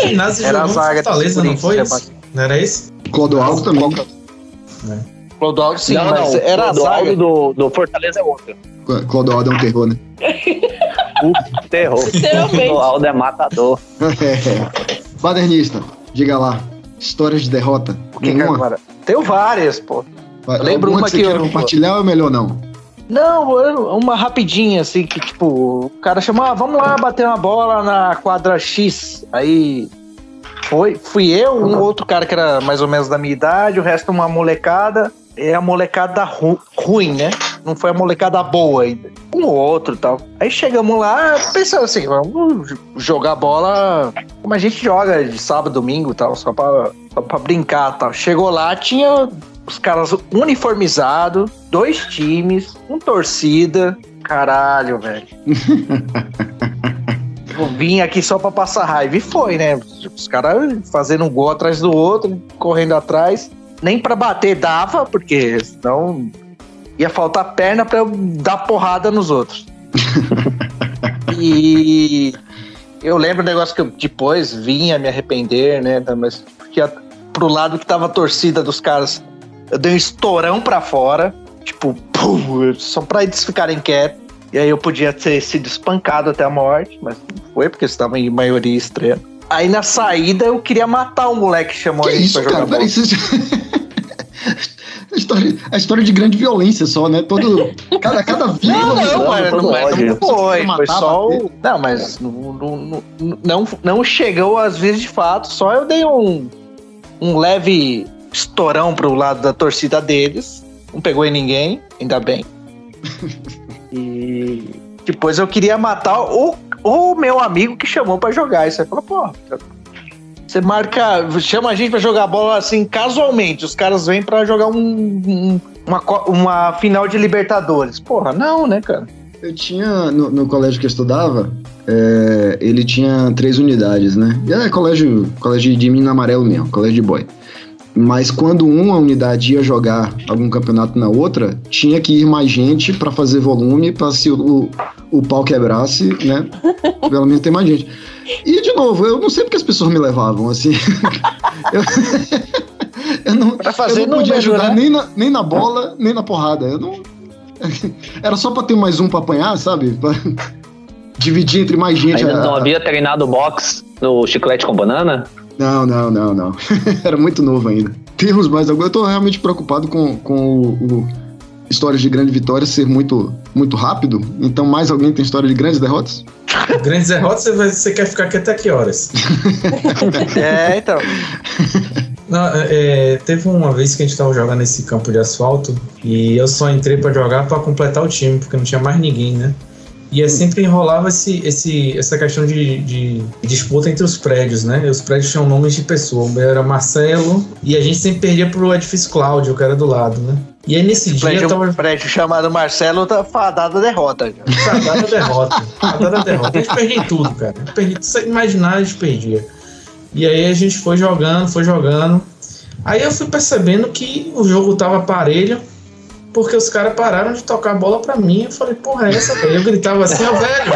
Finazzi era jogou zaga Fortaleza, não foi isso? Não era isso? Clodoaldo também. É. Clodoaldo sim, não, mas não, era a zaga. do, do Fortaleza é outro. Clodoaldo é um terror, né? O terror. Clodoaldo é matador. É. Badernista, diga lá. Histórias de derrota. Que Nenhuma? Tenho várias, pô. Lembro uma que, que eu... compartilhar ou é melhor não? Não, uma rapidinha, assim, que tipo, o cara chamou, ah, vamos lá bater uma bola na quadra X. Aí foi, fui eu, um outro cara que era mais ou menos da minha idade, o resto uma molecada. É a molecada ru ruim, né? Não foi a molecada boa ainda. Um ou outro tal. Aí chegamos lá, pensando assim, vamos jogar bola como a gente joga de sábado, domingo tal, só pra, só pra brincar tal. Chegou lá, tinha os caras uniformizados, dois times, com torcida. Caralho, velho. tipo, vim aqui só pra passar raiva. E foi, né? Os caras fazendo um gol atrás do outro, correndo atrás. Nem pra bater dava, porque senão ia faltar perna pra eu dar porrada nos outros. e eu lembro um negócio que eu depois vinha me arrepender, né? Mas porque a, pro lado que tava a torcida dos caras, eu dei um estourão pra fora, tipo, pum, só pra eles ficarem quietos. E aí eu podia ter sido espancado até a morte, mas não foi, porque estava em maioria estranha. Aí na saída eu queria matar o moleque que chamou Que a gente isso, pra jogar cara? a, história, a história de grande violência só, né? Todo, cada, cada Não, vírgula. não, mas não, não pode. não foi. Foi só o. Não, mas não, não, não, não, não chegou às vezes de fato. Só eu dei um, um leve estourão pro lado da torcida deles. Não pegou em ninguém, ainda bem. E depois eu queria matar o, o meu amigo que chamou pra jogar. E você falou, pô. Você marca, chama a gente pra jogar bola assim casualmente. Os caras vêm pra jogar um, um- uma, uma final de Libertadores. Porra, não, né, cara? Eu tinha, no, no colégio que eu estudava, é, ele tinha três unidades, né? É colégio, colégio de mina amarelo mesmo, colégio de boy. Mas quando uma unidade ia jogar algum campeonato na outra, tinha que ir mais gente pra fazer volume, pra se o, o, pau quebrasse, né? Pelo menos tem mais gente. E de novo, eu não sei porque as pessoas me levavam, assim. eu, eu não, Pra fazer eu não podia número, ajudar né? nem, na, nem na bola, nem na porrada. Eu não. Era só pra ter mais um pra apanhar, sabe? Pra dividir entre mais gente. Ainda a- não havia treinado boxe no chiclete com banana? Não, não, não, não. Era muito novo ainda. Temos mais algum. Eu tô realmente preocupado com, com o, o histórias de grande vitória ser muito, muito rápido. Então, mais alguém tem história de grandes derrotas? Grandes derrotas, você, quer ficar aqui até que horas? É, então. Não, é, teve uma vez que a gente tava jogando nesse campo de asfalto e eu só entrei pra jogar pra completar o time, porque não tinha mais ninguém, né? E é sempre enrolava esse, esse, essa questão de, de disputa entre os prédios, né? Os prédios tinham nomes de pessoa. O meu era Marcelo e a gente sempre perdia pro edifício Cláudio, que era do lado, né? E aí nesse dia eu Prédio, tava prédio chamado Marcelo tá fadado a derrota. Já. Fadada derrota. Fadada derrota. A gente perdia tudo, cara. A gente perdia, se você imaginar, a gente perdia. E aí a gente foi jogando, foi jogando. Aí eu fui percebendo que o jogo tava parelho, porque os caras pararam de tocar a bola pra mim. Eu falei, porra, é essa, velho? Eu gritava assim, ó, velho.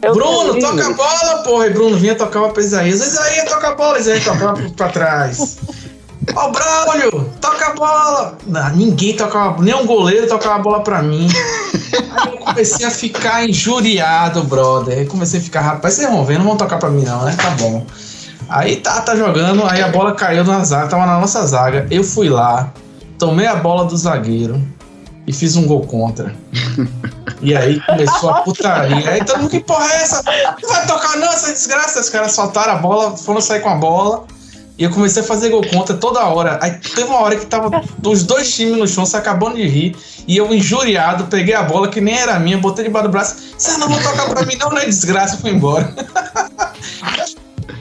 Bruno, toca a bola, porra. E Bruno vinha tocava pra Isaías. Isaías, toca a bola. Isaías tocava pra, pra trás. Ó, o Braulio, toca a bola. Não, ninguém tocava, nem um goleiro tocava a bola pra mim. Aí eu comecei a ficar injuriado, brother. Aí comecei a ficar, rapaz, vocês vão ver, não vão tocar pra mim não, né? Tá bom. Aí tá, tá jogando, aí a bola caiu na zaga, tava na nossa zaga. Eu fui lá, tomei a bola do zagueiro e fiz um gol contra. E aí começou a putaria. Aí todo mundo, que porra é essa? Não vai tocar não, essa desgraça. Os caras soltaram a bola, foram sair com a bola. E eu comecei a fazer gol contra toda hora. Aí teve uma hora que tava os dois times no chão, se acabando de rir. E eu, injuriado, peguei a bola que nem era minha, botei debaixo do braço. Vocês não vão tocar pra mim, não, não é desgraça. Fui embora.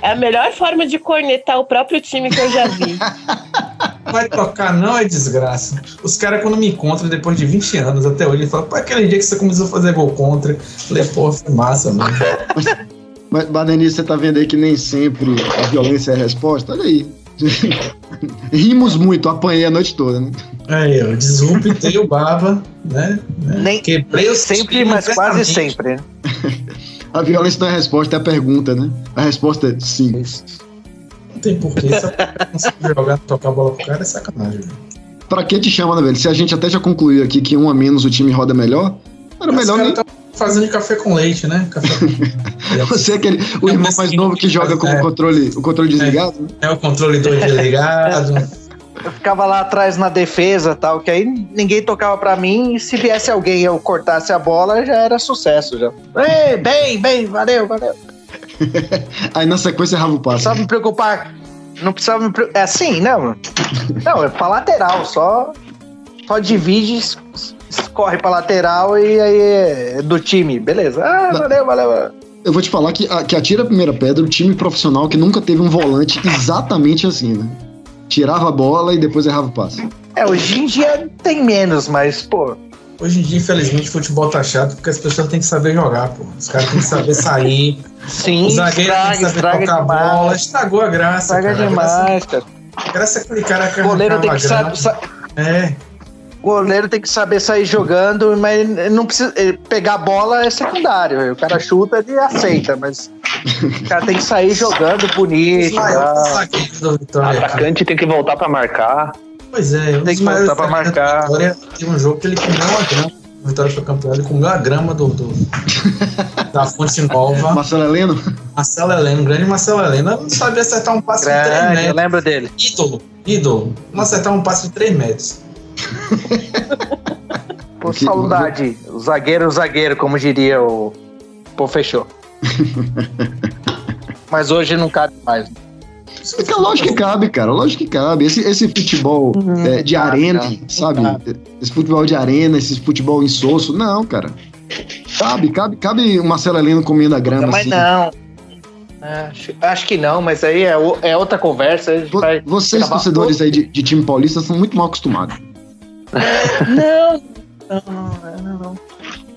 É a melhor forma de cornetar o próprio time que eu já vi. Vai tocar, não é desgraça. Os caras, quando me encontram depois de 20 anos até hoje, eles falam: pô, aquele dia que você começou a fazer gol contra. Eu falei, pô, foi massa, mano. Mas, Badenice, você tá vendo aí que nem sempre a violência é a resposta? Olha aí. Rimos muito, apanhei a noite toda, né? Aí, eu desruptei o Baba, né? Nem, Quebrei nem sempre, mas quase sempre. né? A violência não é a resposta, é a pergunta, né? A resposta é sim. Não tem porquê. Se eu conseguir jogar, tocar a bola pro cara, é sacanagem, velho. Pra que te chama, né, velho? Se a gente até já concluiu aqui que um a menos o time roda melhor, era melhor nem. tão fazendo café com leite, né? Café com... Você é aquele, o irmão mais novo que joga com o controle, o controle desligado? né? É o controle do desligado. Eu ficava lá atrás na defesa tal, que aí ninguém tocava pra mim e se viesse alguém e eu cortasse a bola, já era sucesso já. Ei, bem, bem, valeu, valeu. Aí na sequência errava o Não passe. precisava me preocupar. Não precisava me preocupar. É assim, não. Não, é pra lateral, só. Só divide, escorre pra lateral e aí é do time. Beleza. Ah, valeu, valeu. valeu. Eu vou te falar que, a- que atira a primeira pedra o time profissional que nunca teve um volante exatamente assim, né? Tirava a bola e depois errava o passe. É, hoje em dia tem menos, mas, pô, Hoje em dia, infelizmente, o futebol tá chato porque as pessoas têm que saber jogar, pô. Os caras têm que saber sair. Sim, o zagueiro estraga, tem que saber tocar a bola. Estragou a graça, Estraga cara. demais, cara. Graça, graça é aquele cara que O goleiro tem que saber. sa- É, O goleiro tem que saber sair jogando, mas não precisa. pegar a bola é secundário. O cara chuta, ele aceita, mas o cara tem que sair jogando bonito. maiores tá? Vitória. aqui. Atacante tem que voltar pra marcar. Pois é, um Tem que voltar pra zagueiros marcar. Vitória tem um jogo que ele comeu a grama. O Vitória foi campeão, ele comeu a grama do, do- da Fonte Nova. Marcelo Heleno? Marcelo Heleno, grande Marcelo Heleno, não sabia acertar um passe de 3 Grande, eu metros. lembro dele. Ídolo, ídolo. Não acertar um passe de 3 metros. Por Que- saudade. O zagueiro, o zagueiro, como diria o. Pô, fechou. Mas hoje não cabe mais. É que lógico que cabe, cara. Lógico que cabe. Esse, esse futebol é, de cabe, arena, não. sabe? Não Esse futebol de arena, esse futebol insosso. Não, cara. Cabe, cabe, cabe o Marcelo Heleno comendo a grama. mas assim. não. Acho, acho que não, mas aí é, é outra conversa. A Vocês, gravar torcedores aí de, de time paulista, são muito mal acostumados. Não, não, não, não.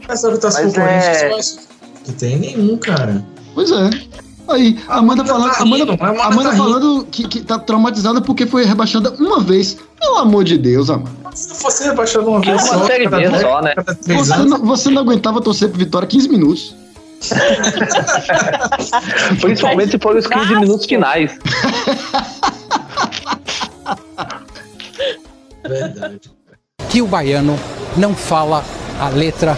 Mas Corinthians, é- que tem nenhum, cara. Pois é. Aí, a Amanda falando, tá Amanda, rindo, a Amanda Amanda tá falando que, que tá traumatizada porque foi rebaixada uma vez. Pelo amor de Deus, Amanda. Se não fosse rebaixado uma É vez uma só, série cada só, né? cada Você não, você não aguentava torcer pro Vitória 15 minutos. Principalmente se for os 15 minutos finais. Verdade. Que o baiano não fala a letra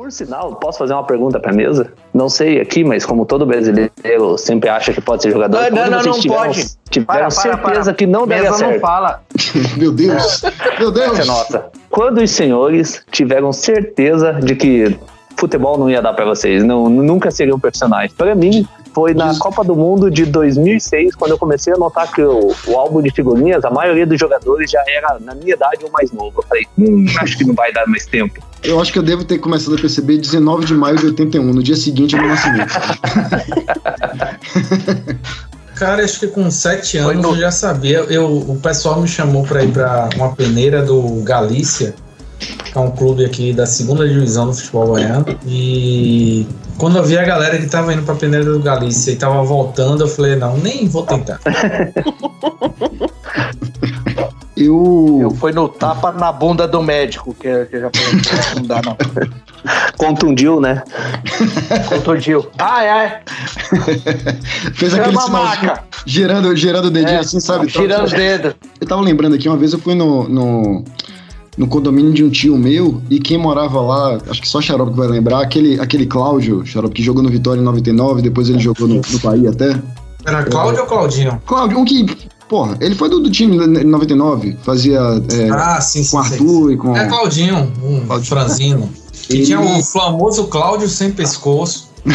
Por sinal, posso fazer uma pergunta pra mesa? Não sei aqui, mas como todo brasileiro sempre acha que pode ser jogador, Não, quando não, não, vocês não tiveram, pode. tiveram Para, para, certeza para. que não daria Mesa não certo. fala. Meu Deus. Meu Deus. Essa é nossa. Quando os senhores tiveram certeza de que futebol não ia dar pra vocês, não, nunca seriam profissionais. Pra mim, foi na Copa do Mundo de 2006, quando eu comecei a notar que o, o álbum de figurinhas, a maioria dos jogadores já era, na minha idade, ou mais novo. Eu falei, hum, acho que não vai dar mais tempo. Eu acho que eu devo ter começado a perceber 19 de maio de 81, no dia seguinte ao meu nascimento. Cara, acho que com sete Foi anos no- eu já sabia. Eu, o pessoal me chamou pra ir pra uma peneira do Galícia, que é um clube aqui da segunda divisão do futebol baiano. E quando eu vi a galera que tava indo pra peneira do Galícia e tava voltando, eu falei, não, nem vou tentar. Eu. Eu fui no tapa na bunda do médico, que, que eu já falei, não dá não. Contundiu, né? Contundiu. Ai, ai. Fez Chama aquele sinalzinho maca. girando, girando o dedinho É, assim, sabe? Tirando os dedos. Eu tava lembrando aqui, uma vez eu fui no, no, no condomínio de um tio meu e quem morava lá, acho que só Xarope que vai lembrar, aquele, aquele Cláudio, Xarope, que jogou no Vitória em 99, depois ele jogou no, no Bahia até. Era Cláudio ou Claudinho? Cláudio, um que, porra, ele foi do, do time em 99, fazia é, Ah, sim, sim. com sim, Arthur e com... É Claudinho, um Claudinho. franzino. Que Ele- tinha o famoso Cláudio sem pescoço.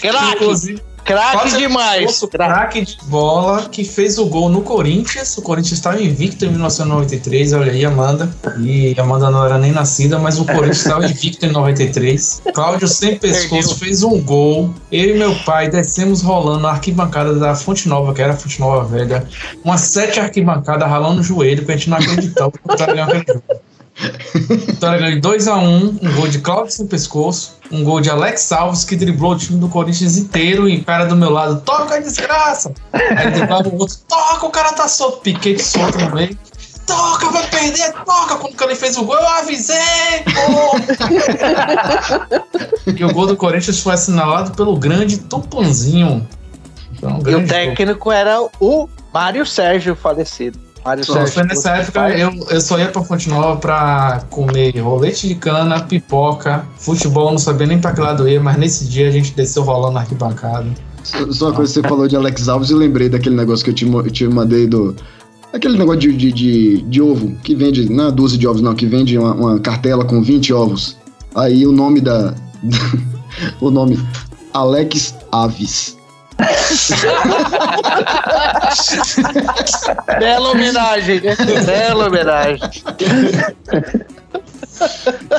Craque, Inclusive, craque demais. Craque de bola que fez o gol no Corinthians. O Corinthians estava invicto em 1993. Olha aí, Amanda. E Amanda não era nem nascida, mas o Corinthians estava invicto em 93. Cláudio sem pescoço fez um gol. Eu e meu pai descemos rolando na arquibancada da Fonte Nova, que era a Fonte Nova Velha. Umas sete arquibancadas ralando o joelho, porque a gente não acreditava que o jogo. Vitória ganhou 2x1, um gol de Cláudio sem pescoço, um gol de Alex Alves, que driblou o time do Corinthians inteiro e o cara do meu lado, toca a desgraça! Aí driblava o outro, toca, o cara tá solto, piquete solto no meio. Toca, vai perder, toca! Quando o cara fez o gol, eu avisei! E o gol do Corinthians foi assinalado pelo grande Tupanzinho. Então, E o grande gol. técnico era o Mário Sérgio falecido. Mário Só foi nessa época eu, eu só ia pra Fonte Nova pra comer rolete de cana, pipoca, futebol, não sabia nem pra que lado ia, mas nesse dia a gente desceu rolando na arquibancada. Só só uma coisa que você falou de Alex Alves, eu lembrei daquele negócio que eu te, eu te mandei do... Aquele negócio de, de, de, de ovo, que vende, não é dúzia de ovos não, que vende uma, uma cartela com 20 ovos. Aí o nome da... o nome, Alex Aves. Bela homenagem? Bela homenagem.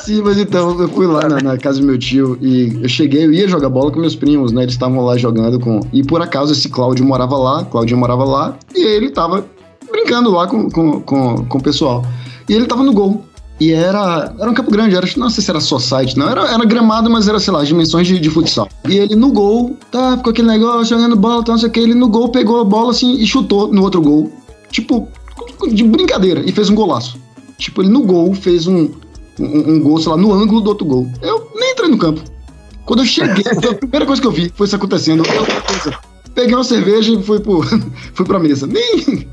Sim, mas então, eu fui lá na, na casa do meu tio e eu cheguei, eu ia jogar bola com meus primos, né? Eles estavam lá jogando com. E por acaso esse Cláudio morava lá, Claudinho morava lá, e ele tava brincando lá com, com, com, com o pessoal. E ele tava no gol. E era, era um campo grande, era, não sei se era society, não, era, era gramado, mas era, sei lá, as dimensões de, de futsal. E ele no gol, tá, ficou aquele negócio, jogando bola, tá, não sei o que, ele no gol pegou a bola assim e chutou no outro gol. Tipo, de brincadeira, e fez um golaço. Tipo, ele no gol fez um, um, um gol, sei lá, no ângulo do outro gol. Eu nem entrei no campo. Quando eu cheguei, a primeira coisa que eu vi foi isso acontecendo. Eu, peguei uma cerveja e fui, pro, fui pra mesa. Nem,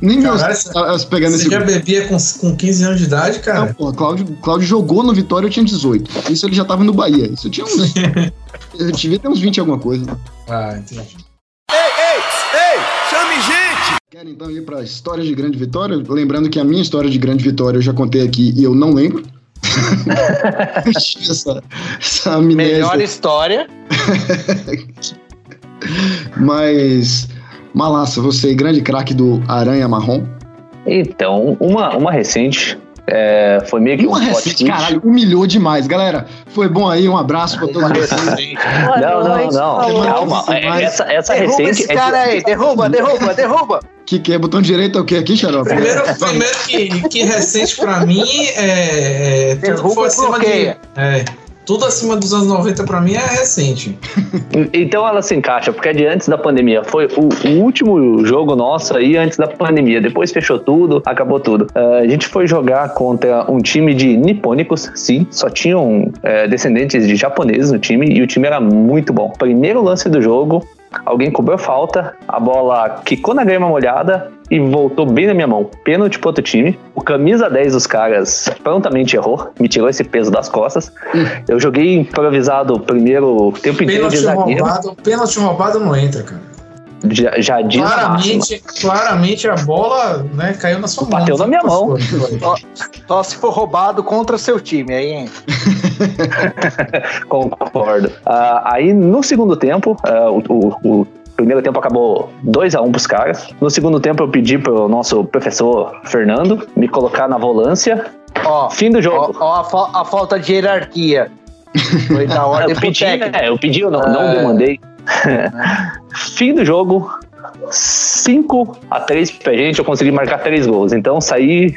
nem Caralho, meus, as pegando Você esse já gol. bebia com, com 15 anos de idade, cara? Não, pô, Cláudio, Cláudio jogou no Vitória, eu tinha 18. Isso ele já tava no Bahia. Isso eu tinha uns. eu devia ter uns 20 e alguma coisa. Ah, entendi. Ei, chame gente! Quero então ir pra história de grande vitória. Lembrando que a minha história de grande vitória eu já contei aqui e eu não lembro. essa, essa. Melhor história. Mas, Malassa, você, grande craque do Aranha Marrom. Então, uma, uma recente. é, foi meio que Uma um recente, caralho, humilhou demais. Galera, foi bom aí, um abraço pra todos vocês. Não, não, não. Calma. é, Essa, essa Derruba recente. esse é de- cara aí, derruba, derruba, derruba. Que que é? Botão direito é o que aqui, Xarope? Primeiro, primeiro que, que recente pra mim é. é tudo que Derruba for e acima de. É. Tudo acima dos anos 90 pra mim é recente. Então ela se encaixa, porque é de antes da pandemia. Foi o, o último jogo nosso aí antes da pandemia. Depois fechou tudo, acabou tudo. Ah, a gente foi jogar contra um time de nipônicos, sim, só tinham eh, descendentes de japoneses no time e o time era muito bom. Primeiro lance do jogo, alguém cobrou falta, a bola quicou na grama molhada e voltou bem na minha mão. Pênalti pro outro time. O camisa 10 dos caras prontamente errou, me tirou esse peso das costas. Eu joguei improvisado o primeiro tempo inteiro de Pênalti zagueiro. roubado, pênalti roubado não entra, cara. Já, já diz a máxima. Claramente, claramente a bola né, caiu na sua mão. Bateu na minha mão. Só, só se for roubado contra seu time, aí, hein? Concordo. Ah, aí no segundo tempo, ah, o, o- o primeiro tempo acabou 2 a 1 um pros caras. No segundo tempo eu pedi pro nosso professor Fernando me colocar na volância. Ó, Fim do ó, jogo. ó a, fa- a falta de hierarquia. Foi da ordem eu pedi, né? Eu pedi, eu não, não É. demandei. Fim do jogo, 5 a 3 pra gente, eu consegui marcar 3 gols. Então saí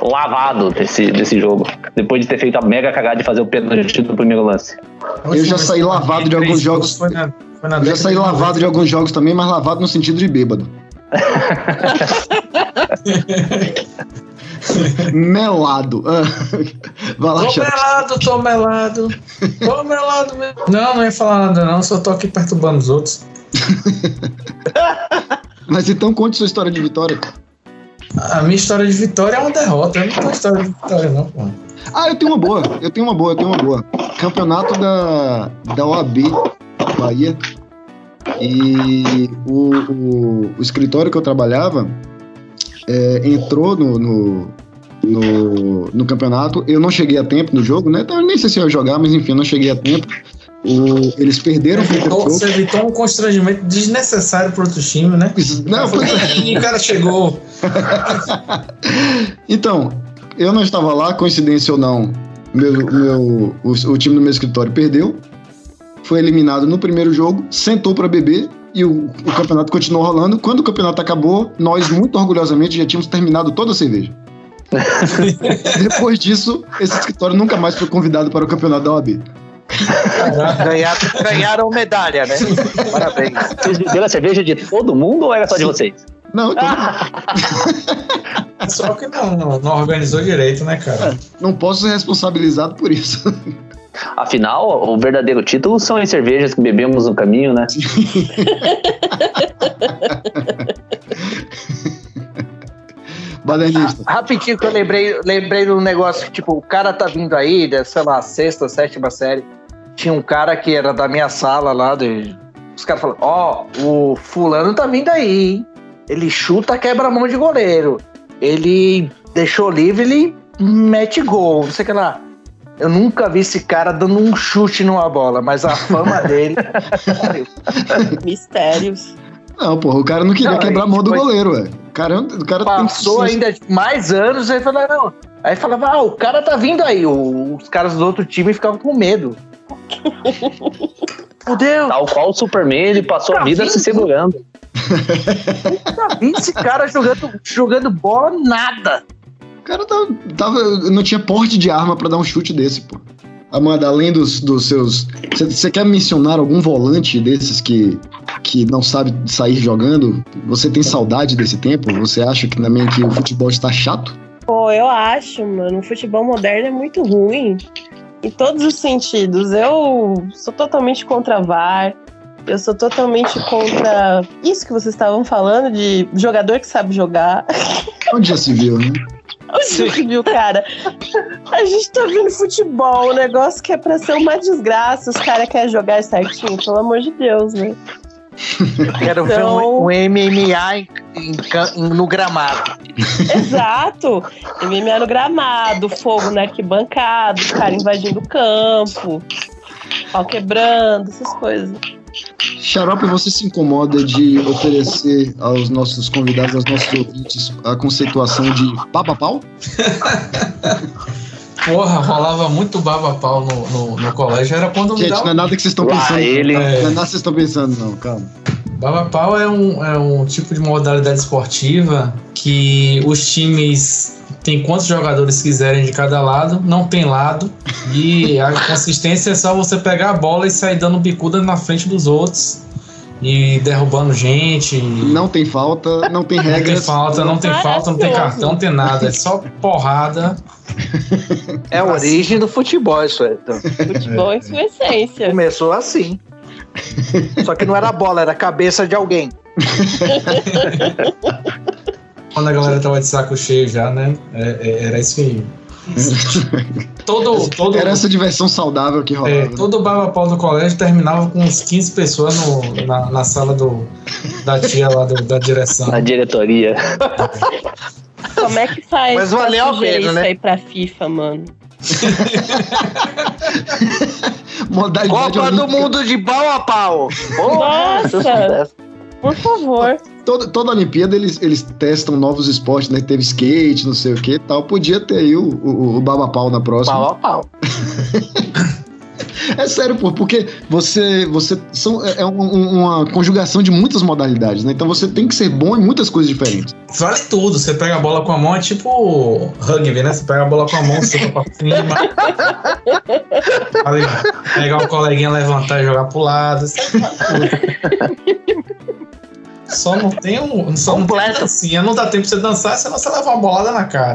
lavado desse, desse jogo. Depois de ter feito a mega cagada de fazer o pênalti do primeiro lance. Eu já saí lavado de alguns jogos. Foi na, foi na Eu já saí lavado de alguns jogos também, mas lavado no sentido de bêbado. Melado. Ah, Vai lá, Tô chat. melado, tô melado. Tô melado mesmo. Não, não ia falar nada, não. Só tô aqui perturbando os outros. Mas então conte sua história de vitória. A minha história de vitória é uma derrota. Eu não tenho história de vitória, não, pô. Ah, eu tenho uma boa. Eu tenho uma boa, eu tenho uma boa. Campeonato da, da OAB Bahia. E o, o, o escritório que eu trabalhava é, entrou no, no, no, no campeonato. Eu não cheguei a tempo no jogo, né? Então, nem sei se eu ia jogar, mas enfim, não cheguei a tempo. O- eles perderam o jogo. você evitou um constrangimento desnecessário pro outro time, né? Não, Foi, pois é. e o cara chegou. Então, eu não estava lá, coincidência ou não, meu, meu, o, o time do meu escritório perdeu, foi eliminado no primeiro jogo, sentou para beber e o, o campeonato continuou rolando. Quando o campeonato acabou, nós, muito orgulhosamente, já tínhamos terminado toda a cerveja. Depois disso, esse escritório nunca mais foi convidado para o campeonato da OAB. Ganharam, ganharam medalha, né? Parabéns. Vocês beberam a cerveja de todo mundo ou era só de vocês? Não, então, Só que não, não organizou direito, né, cara? não posso ser responsabilizado por isso. Afinal, o verdadeiro título são as cervejas que bebemos no caminho, né? Badernista. Rapidinho que eu lembrei, lembrei de um negócio que, tipo, o cara tá vindo aí, da, sei lá, sexta, sétima série. Tinha um cara que era da minha sala lá, de... os caras falaram, ó, o fulano tá vindo aí, hein? Ele chuta, quebra a mão de goleiro. Ele deixou livre, ele mete gol, não sei o que lá. Eu nunca vi esse cara dando um chute numa bola, mas a fama dele. Mistérios. Não, porra, o cara não queria Não, quebrar a mão do foi- goleiro, velho. O cara, o cara tem Passou ser- ainda mais anos, aí falava, não. Aí falava, ah, o cara tá vindo aí. Os caras do outro time ficavam com medo. Fudeu, Tal qual o Superman, ele passou a vida vindo? se segurando. nunca vi esse cara jogando, jogando bola, nada. O cara tava, tava- não tinha porte de arma pra dar um chute desse, pô. Amanda, além dos, dos seus. Você quer mencionar algum volante desses que, que não sabe sair jogando? Você tem saudade desse tempo? Você acha que também que o futebol está chato? Pô, eu acho, mano. O futebol moderno é muito ruim. Em todos os sentidos. Eu sou totalmente contra VAR. Eu sou totalmente contra isso que vocês estavam falando de jogador que sabe jogar. Onde já se viu, né? Viu, cara? A gente tá vendo futebol, um negócio que é pra ser uma desgraça. Os caras querem jogar certinho, pelo amor de Deus, né? Quero ver Então- um, um MMA em- em- no gramado. Exato! MMA no gramado, fogo na arquibancada, os caras invadindo o campo, pau quebrando, essas coisas. Xarope, você se incomoda de oferecer aos nossos convidados, aos nossos ouvintes, a conceituação de papa-pau? Porra, rolava muito baba-pau no, no, no colégio. Era quando me Gente, dava não é nada que vocês estão pensando. ele. Não é nada que vocês estão pensando, não, calma. Baba-pau é um, é um tipo de modalidade esportiva que os times têm quantos jogadores quiserem de cada lado, não tem lado, e a consistência é só você pegar a bola e sair dando bicuda na frente dos outros e derrubando gente. Não tem falta, não tem Não tem regras. falta, não tem falta, não tem cartão, não tem nada. É só porrada. É a origem do futebol, isso é. Então, Futebol em sua essência. começou assim. Só que não era bola, era a cabeça de alguém. Quando a galera tava de saco cheio já, né? É- é- era isso aí. Todo, todo, Era essa diversão saudável que rolava. É, né? todo baba-pau do colégio terminava com uns 15 pessoas no- na, na sala do, da tia lá do- da direção. Na diretoria. Como é que faz Mas valeu a pena, isso né? aí pra FIFA, mano? Modalidade Copa do. Mundo de pau a pau. Nossa! Por favor. Toda, toda Olimpíada eles, eles testam novos esportes, né? Teve skate, não sei o que tal. Podia ter aí o, o, o baba-pau na próxima. Pau a pau. É sério, pô, porque você. você são, é um- um- uma conjugação de muitas modalidades, né? Então você tem que ser bom em muitas coisas diferentes. Vale tudo. Você pega a bola com a mão, é tipo rugby, né? Você pega a bola com a mão, você pra cima. Pegar o coleguinha, levantar e jogar pro lado. Só não tem um. Só não tem Completo. dancinha. Não dá tempo pra você dançar, senão você leva uma bolada na cara.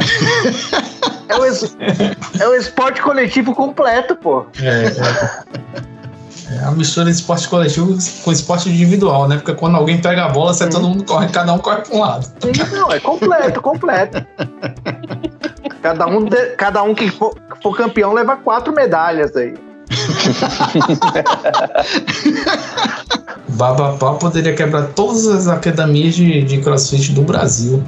É o, es- é o esporte coletivo completo, pô. É, é. É a mistura de esporte coletivo com esporte individual, né? Porque quando alguém pega a bola, você todo mundo corre, cada um corre pra um lado. Não, é completo, completo. Cada um, de- cada um que for, que for campeão leva quatro medalhas aí. Babapá poderia quebrar todas as academias de, de crossfit do Brasil.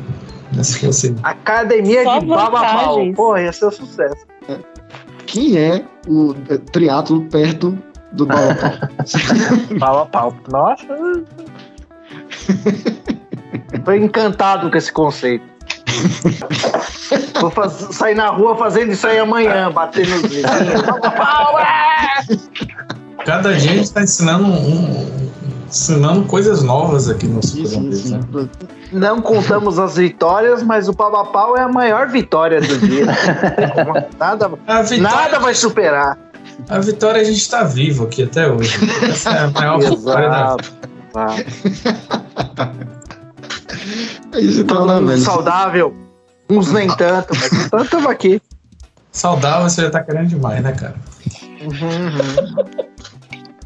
Né, se fosse. Academia Só de baba pau. vantagens. Pô, ia ser um sucesso. Quem é o é, triatlo perto do baba-pau? Pau a pau. Nossa. Tô encantado com esse conceito. Vou faz- sair na rua fazendo isso aí amanhã, bater nos vizinhos. Pau, pau! Cada dia a gente tá ensinando, um- ensinando coisas novas aqui no sim, Super sim. né? Não contamos as vitórias, mas o pau a pau é a maior vitória do dia. Nada, vitória, nada vai superar. a vitória a gente tá vivo aqui até hoje. Essa é a maior vitória da exato. É isso né, mundo velho? saudável. Uns nem tanto, mas então estamos aqui. Saudável você já tá querendo demais, né, cara?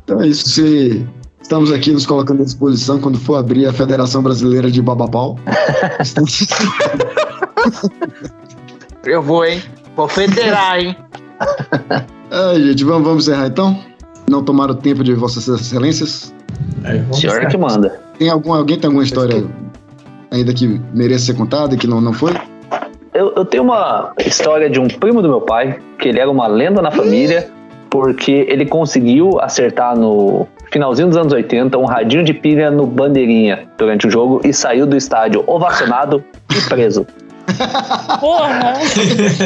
Então é isso. Se estamos aqui nos colocando à disposição quando for abrir a Federação Brasileira de Babapau. Eu vou, hein? Vou federar, hein? Ah, gente, vamos, vamos encerrar então? Não tomar o tempo de Vossas Excelências. É, vamos Senhor lá. que manda. Tem algum, alguém tem alguma história ainda que mereça ser contada e que não, não foi? Eu, eu tenho uma história de um primo do meu pai, que ele era uma lenda na família, porque ele conseguiu acertar no finalzinho dos anos 80 um radinho de pilha no bandeirinha durante o jogo e saiu do estádio ovacionado e preso. Porra!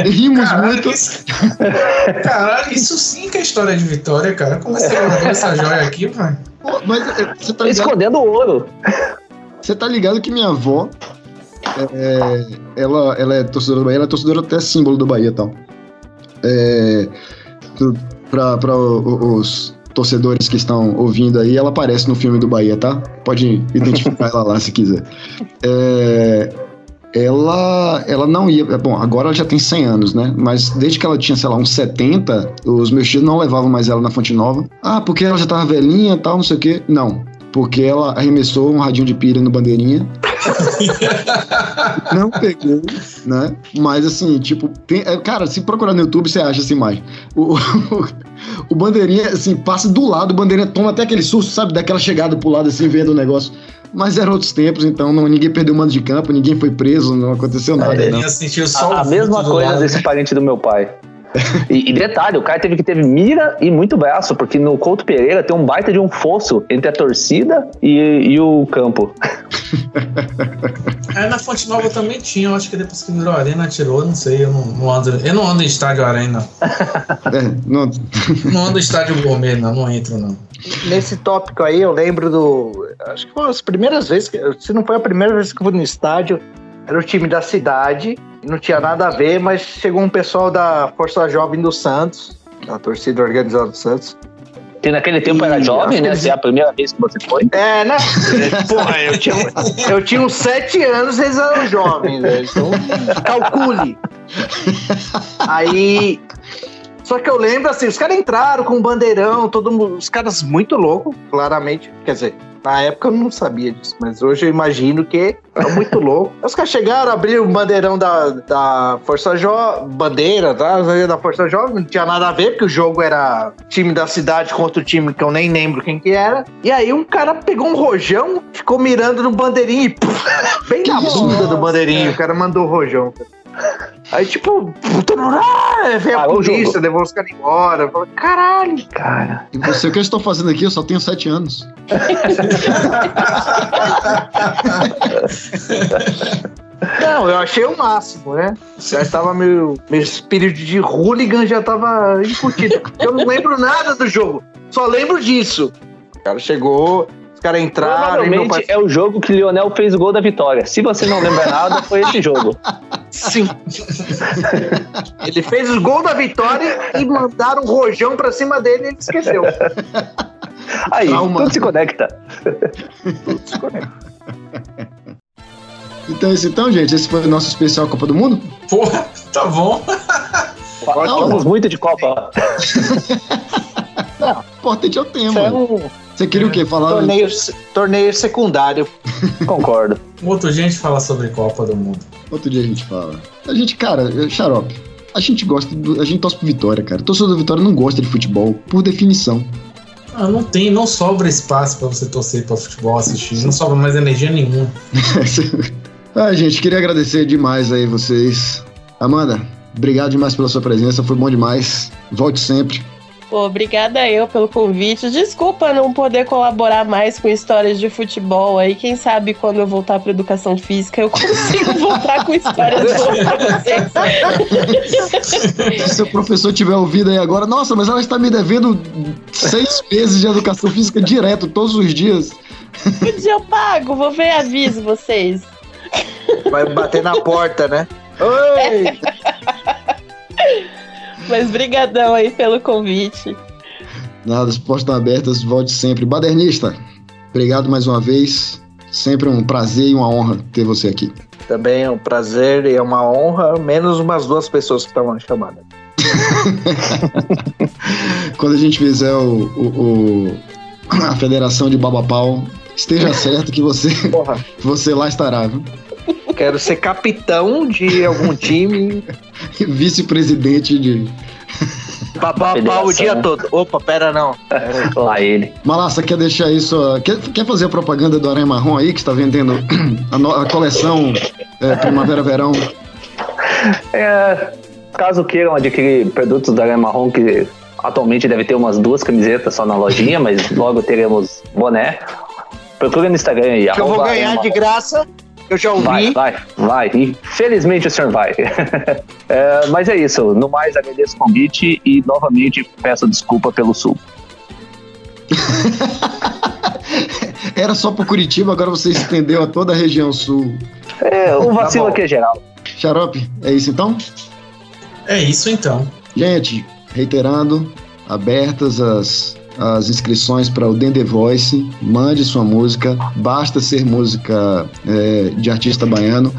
Rimos Caralho, muito. isso... Caralho, isso sim que é história de vitória, cara. Como você guardou essa joia aqui, velho? Mas é, você tá ligado, Escondendo ouro. você tá ligado que minha avó, é, ela, ela é torcedora do Bahia, ela é torcedora até símbolo do Bahia e tal. É, para os torcedores que estão ouvindo aí, ela aparece no filme do Bahia, tá? Pode identificar ela lá se quiser. É, ela, ela não ia. Bom, agora ela já tem 100 anos, né? Mas desde que ela tinha, sei lá, uns 70, os meus tios não levavam mais ela na Fonte Nova. Ah, porque ela já tava velhinha tal, não sei o quê. Não. Porque ela arremessou um radinho de pilha no bandeirinha. não pegou, né? Mas assim, tipo, tem, é, cara, se procurar no YouTube, você acha essa imagem. O, o, o bandeirinha, assim, passa do lado, o bandeirinha toma até aquele susto, sabe? Daquela chegada pro lado, assim, vendo o negócio. Mas eram outros tempos, então não, ninguém perdeu o mando de campo, ninguém foi preso, não aconteceu nada. Bandeirinha sentiu só A, a mesma coisa lado, desse né? parente do meu pai. E, e detalhe, o cara teve que ter mira e muito braço, porque no Couto Pereira tem um baita de um fosso entre a torcida e, e o campo. É, na Fonte Nova também tinha, eu acho que depois que virou arena tirou, não sei, eu não, não ando. Eu não ando em estádio arena. É, não, Não ando em estádio gourmet, não, não entro, não. Nesse tópico aí, eu lembro do. Acho que foi as primeiras vezes, que, se não foi a primeira vez que eu fui no estádio, era o time da cidade, não tinha nada a ver, mas chegou um pessoal da Força Jovem do Santos, da torcida organizada do Santos. Que naquele tempo era Ih, jovem, né? Se é a primeira vez que você foi. É, né? Porra, eu tinha, eu tinha uns sete anos, eles eram jovens, né? Então, calcule. Aí. Só que eu lembro assim, os caras entraram com um bandeirão, todo mundo, os caras muito loucos, claramente. Quer dizer, na época eu não sabia disso, mas hoje eu imagino que é muito louco. Os caras chegaram, abriram o bandeirão da, da Força Jovem, bandeira tá? da Força Jovem, não tinha nada a ver, porque o jogo era time da cidade contra o time que eu nem lembro quem que era. E aí um cara pegou um rojão, ficou mirando no bandeirinho e puf, bem na bunda do bandeirinho, o cara mandou o rojão. Aí, tipo, todo mundo, ah, veio a Parou o polícia, jogo. levou os caras embora. Eu falei, caralho, Cara. e você, o que eu estou fazendo aqui? Eu só tenho sete anos. Não, eu achei o máximo, né? Já estava meu, meu espírito de hooligan já estava incutido. Eu não lembro nada do jogo, só lembro disso. O cara chegou, os caras entraram Provavelmente pai... é o jogo que Lionel fez o gol da vitória. Se você não lembra nada, foi esse jogo. Sim. ele fez o gol da vitória e mandaram um rojão pra cima dele e ele esqueceu. Aí, Trauma. tudo se conecta. Então, é isso então, gente. Esse foi o nosso especial Copa do Mundo. Porra, tá bom. Falamos muito de Copa. O importante é o tema. Isso é um Você queria o quê? Falar. torneio, torneio secundário. Concordo. Outro dia a gente fala sobre Copa do Mundo. Outro dia a gente fala. A gente, cara, eu- xarope. A gente gosta, do, a gente torce pro Vitória, cara. Torcedor do Vitória não gosta de futebol, por definição. Ah, não tem, não sobra espaço pra você torcer pra futebol, assistir. Não sobra mais energia nenhuma. ah, gente, queria agradecer demais aí vocês. Amanda, obrigado demais pela sua presença, foi bom demais. Volte sempre. Pô, obrigada eu pelo convite. Desculpa não poder colaborar mais com histórias de futebol aí. Quem sabe quando eu voltar para educação física eu consigo voltar com histórias boas pra vocês. Se seu professor tiver ouvido aí agora, nossa, mas ela está me devendo seis meses de educação física direto, todos os dias. Um dia eu pago, vou ver e aviso vocês. Vai bater na porta, né? Oi! Mas brigadão aí pelo convite. Nada, as portas estão abertas, volte sempre. Badernista, obrigado mais uma vez. Sempre um prazer e uma honra ter você aqui. Também é um prazer e é uma honra, menos umas duas pessoas que estavam chamadas. Quando a gente fizer o, o- o- a federação de Babapau, esteja certo que você, Porra, você lá estará, viu? Quero ser capitão de algum time, Vice-presidente de. papapá o dia todo. Opa, pera não. Lá ele. Malassa, quer deixar isso. ó, Quer, quer fazer a propaganda do Aranha Marrom aí, que está vendendo a, no- a coleção é, Primavera-Verão? É, caso queiram adquirir produtos da Aranha Marrom, que atualmente deve ter umas duas camisetas só na lojinha, mas logo teremos boné. Procura no Instagram aí. Que eu vou arroba ganhar de graça, eu já Marrom. Vai, ouvi. vai, vai. Infelizmente o senhor vai. É, mas é isso. No mais, agradeço o convite e novamente peço desculpa pelo sul. Era só para Curitiba, agora você estendeu a toda a região sul. É, o vacilo Tá aqui é geral. Xarope, é isso então? É isso então. Gente, reiterando, abertas as, as inscrições para o Dende Voice. Mande sua música, basta ser música é, de artista baiano.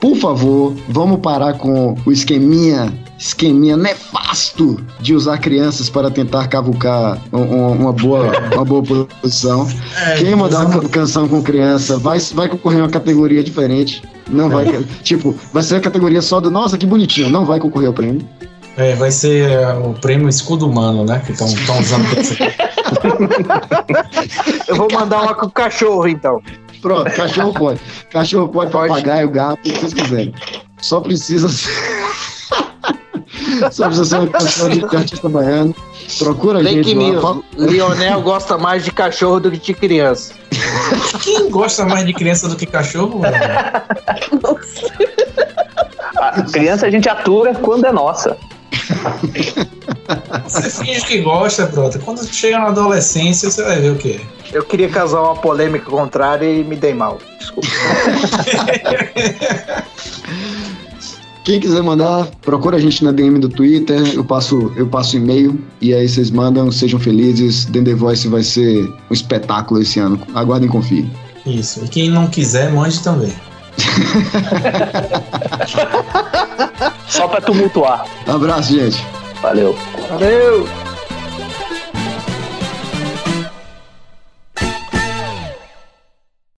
Por favor, vamos parar com o esqueminha, esqueminha nefasto de usar crianças para tentar cavucar um- um- uma, boa, uma boa posição. É, Quem mandar uma canção com criança vai, vai concorrer a uma categoria diferente. Não vai. Tipo, vai ser a categoria só do. Nossa, que bonitinho. Não vai concorrer ao prêmio. É, vai ser é, o prêmio Escudo Humano, né? Que estão usando Eu vou mandar uma com o cachorro, então. Pronto, cachorro pode. Cachorro pode, papagaio, gato, o que vocês quiserem. Só precisa ser. Só precisa ser uma canção de artista baiano. Procura Fake gente lá. news. Fala- Lionel gosta mais de cachorro do que de criança. Quem gosta mais de criança do que cachorro? velho? A criança a gente atura quando é nossa. Você finge que gosta, brota. Quando chega na adolescência, você vai ver o quê? Eu queria causar uma polêmica contrária e me dei mal. Desculpa. Quem quiser mandar, procura a gente na DM do Twitter. Eu passo eu passo e-mail e aí vocês mandam. Sejam felizes. Dende Voice vai ser um espetáculo esse ano. Aguardem e confiem. Isso. E quem não quiser, mande também. Só pra tumultuar. Abraço, gente. Valeu. Valeu!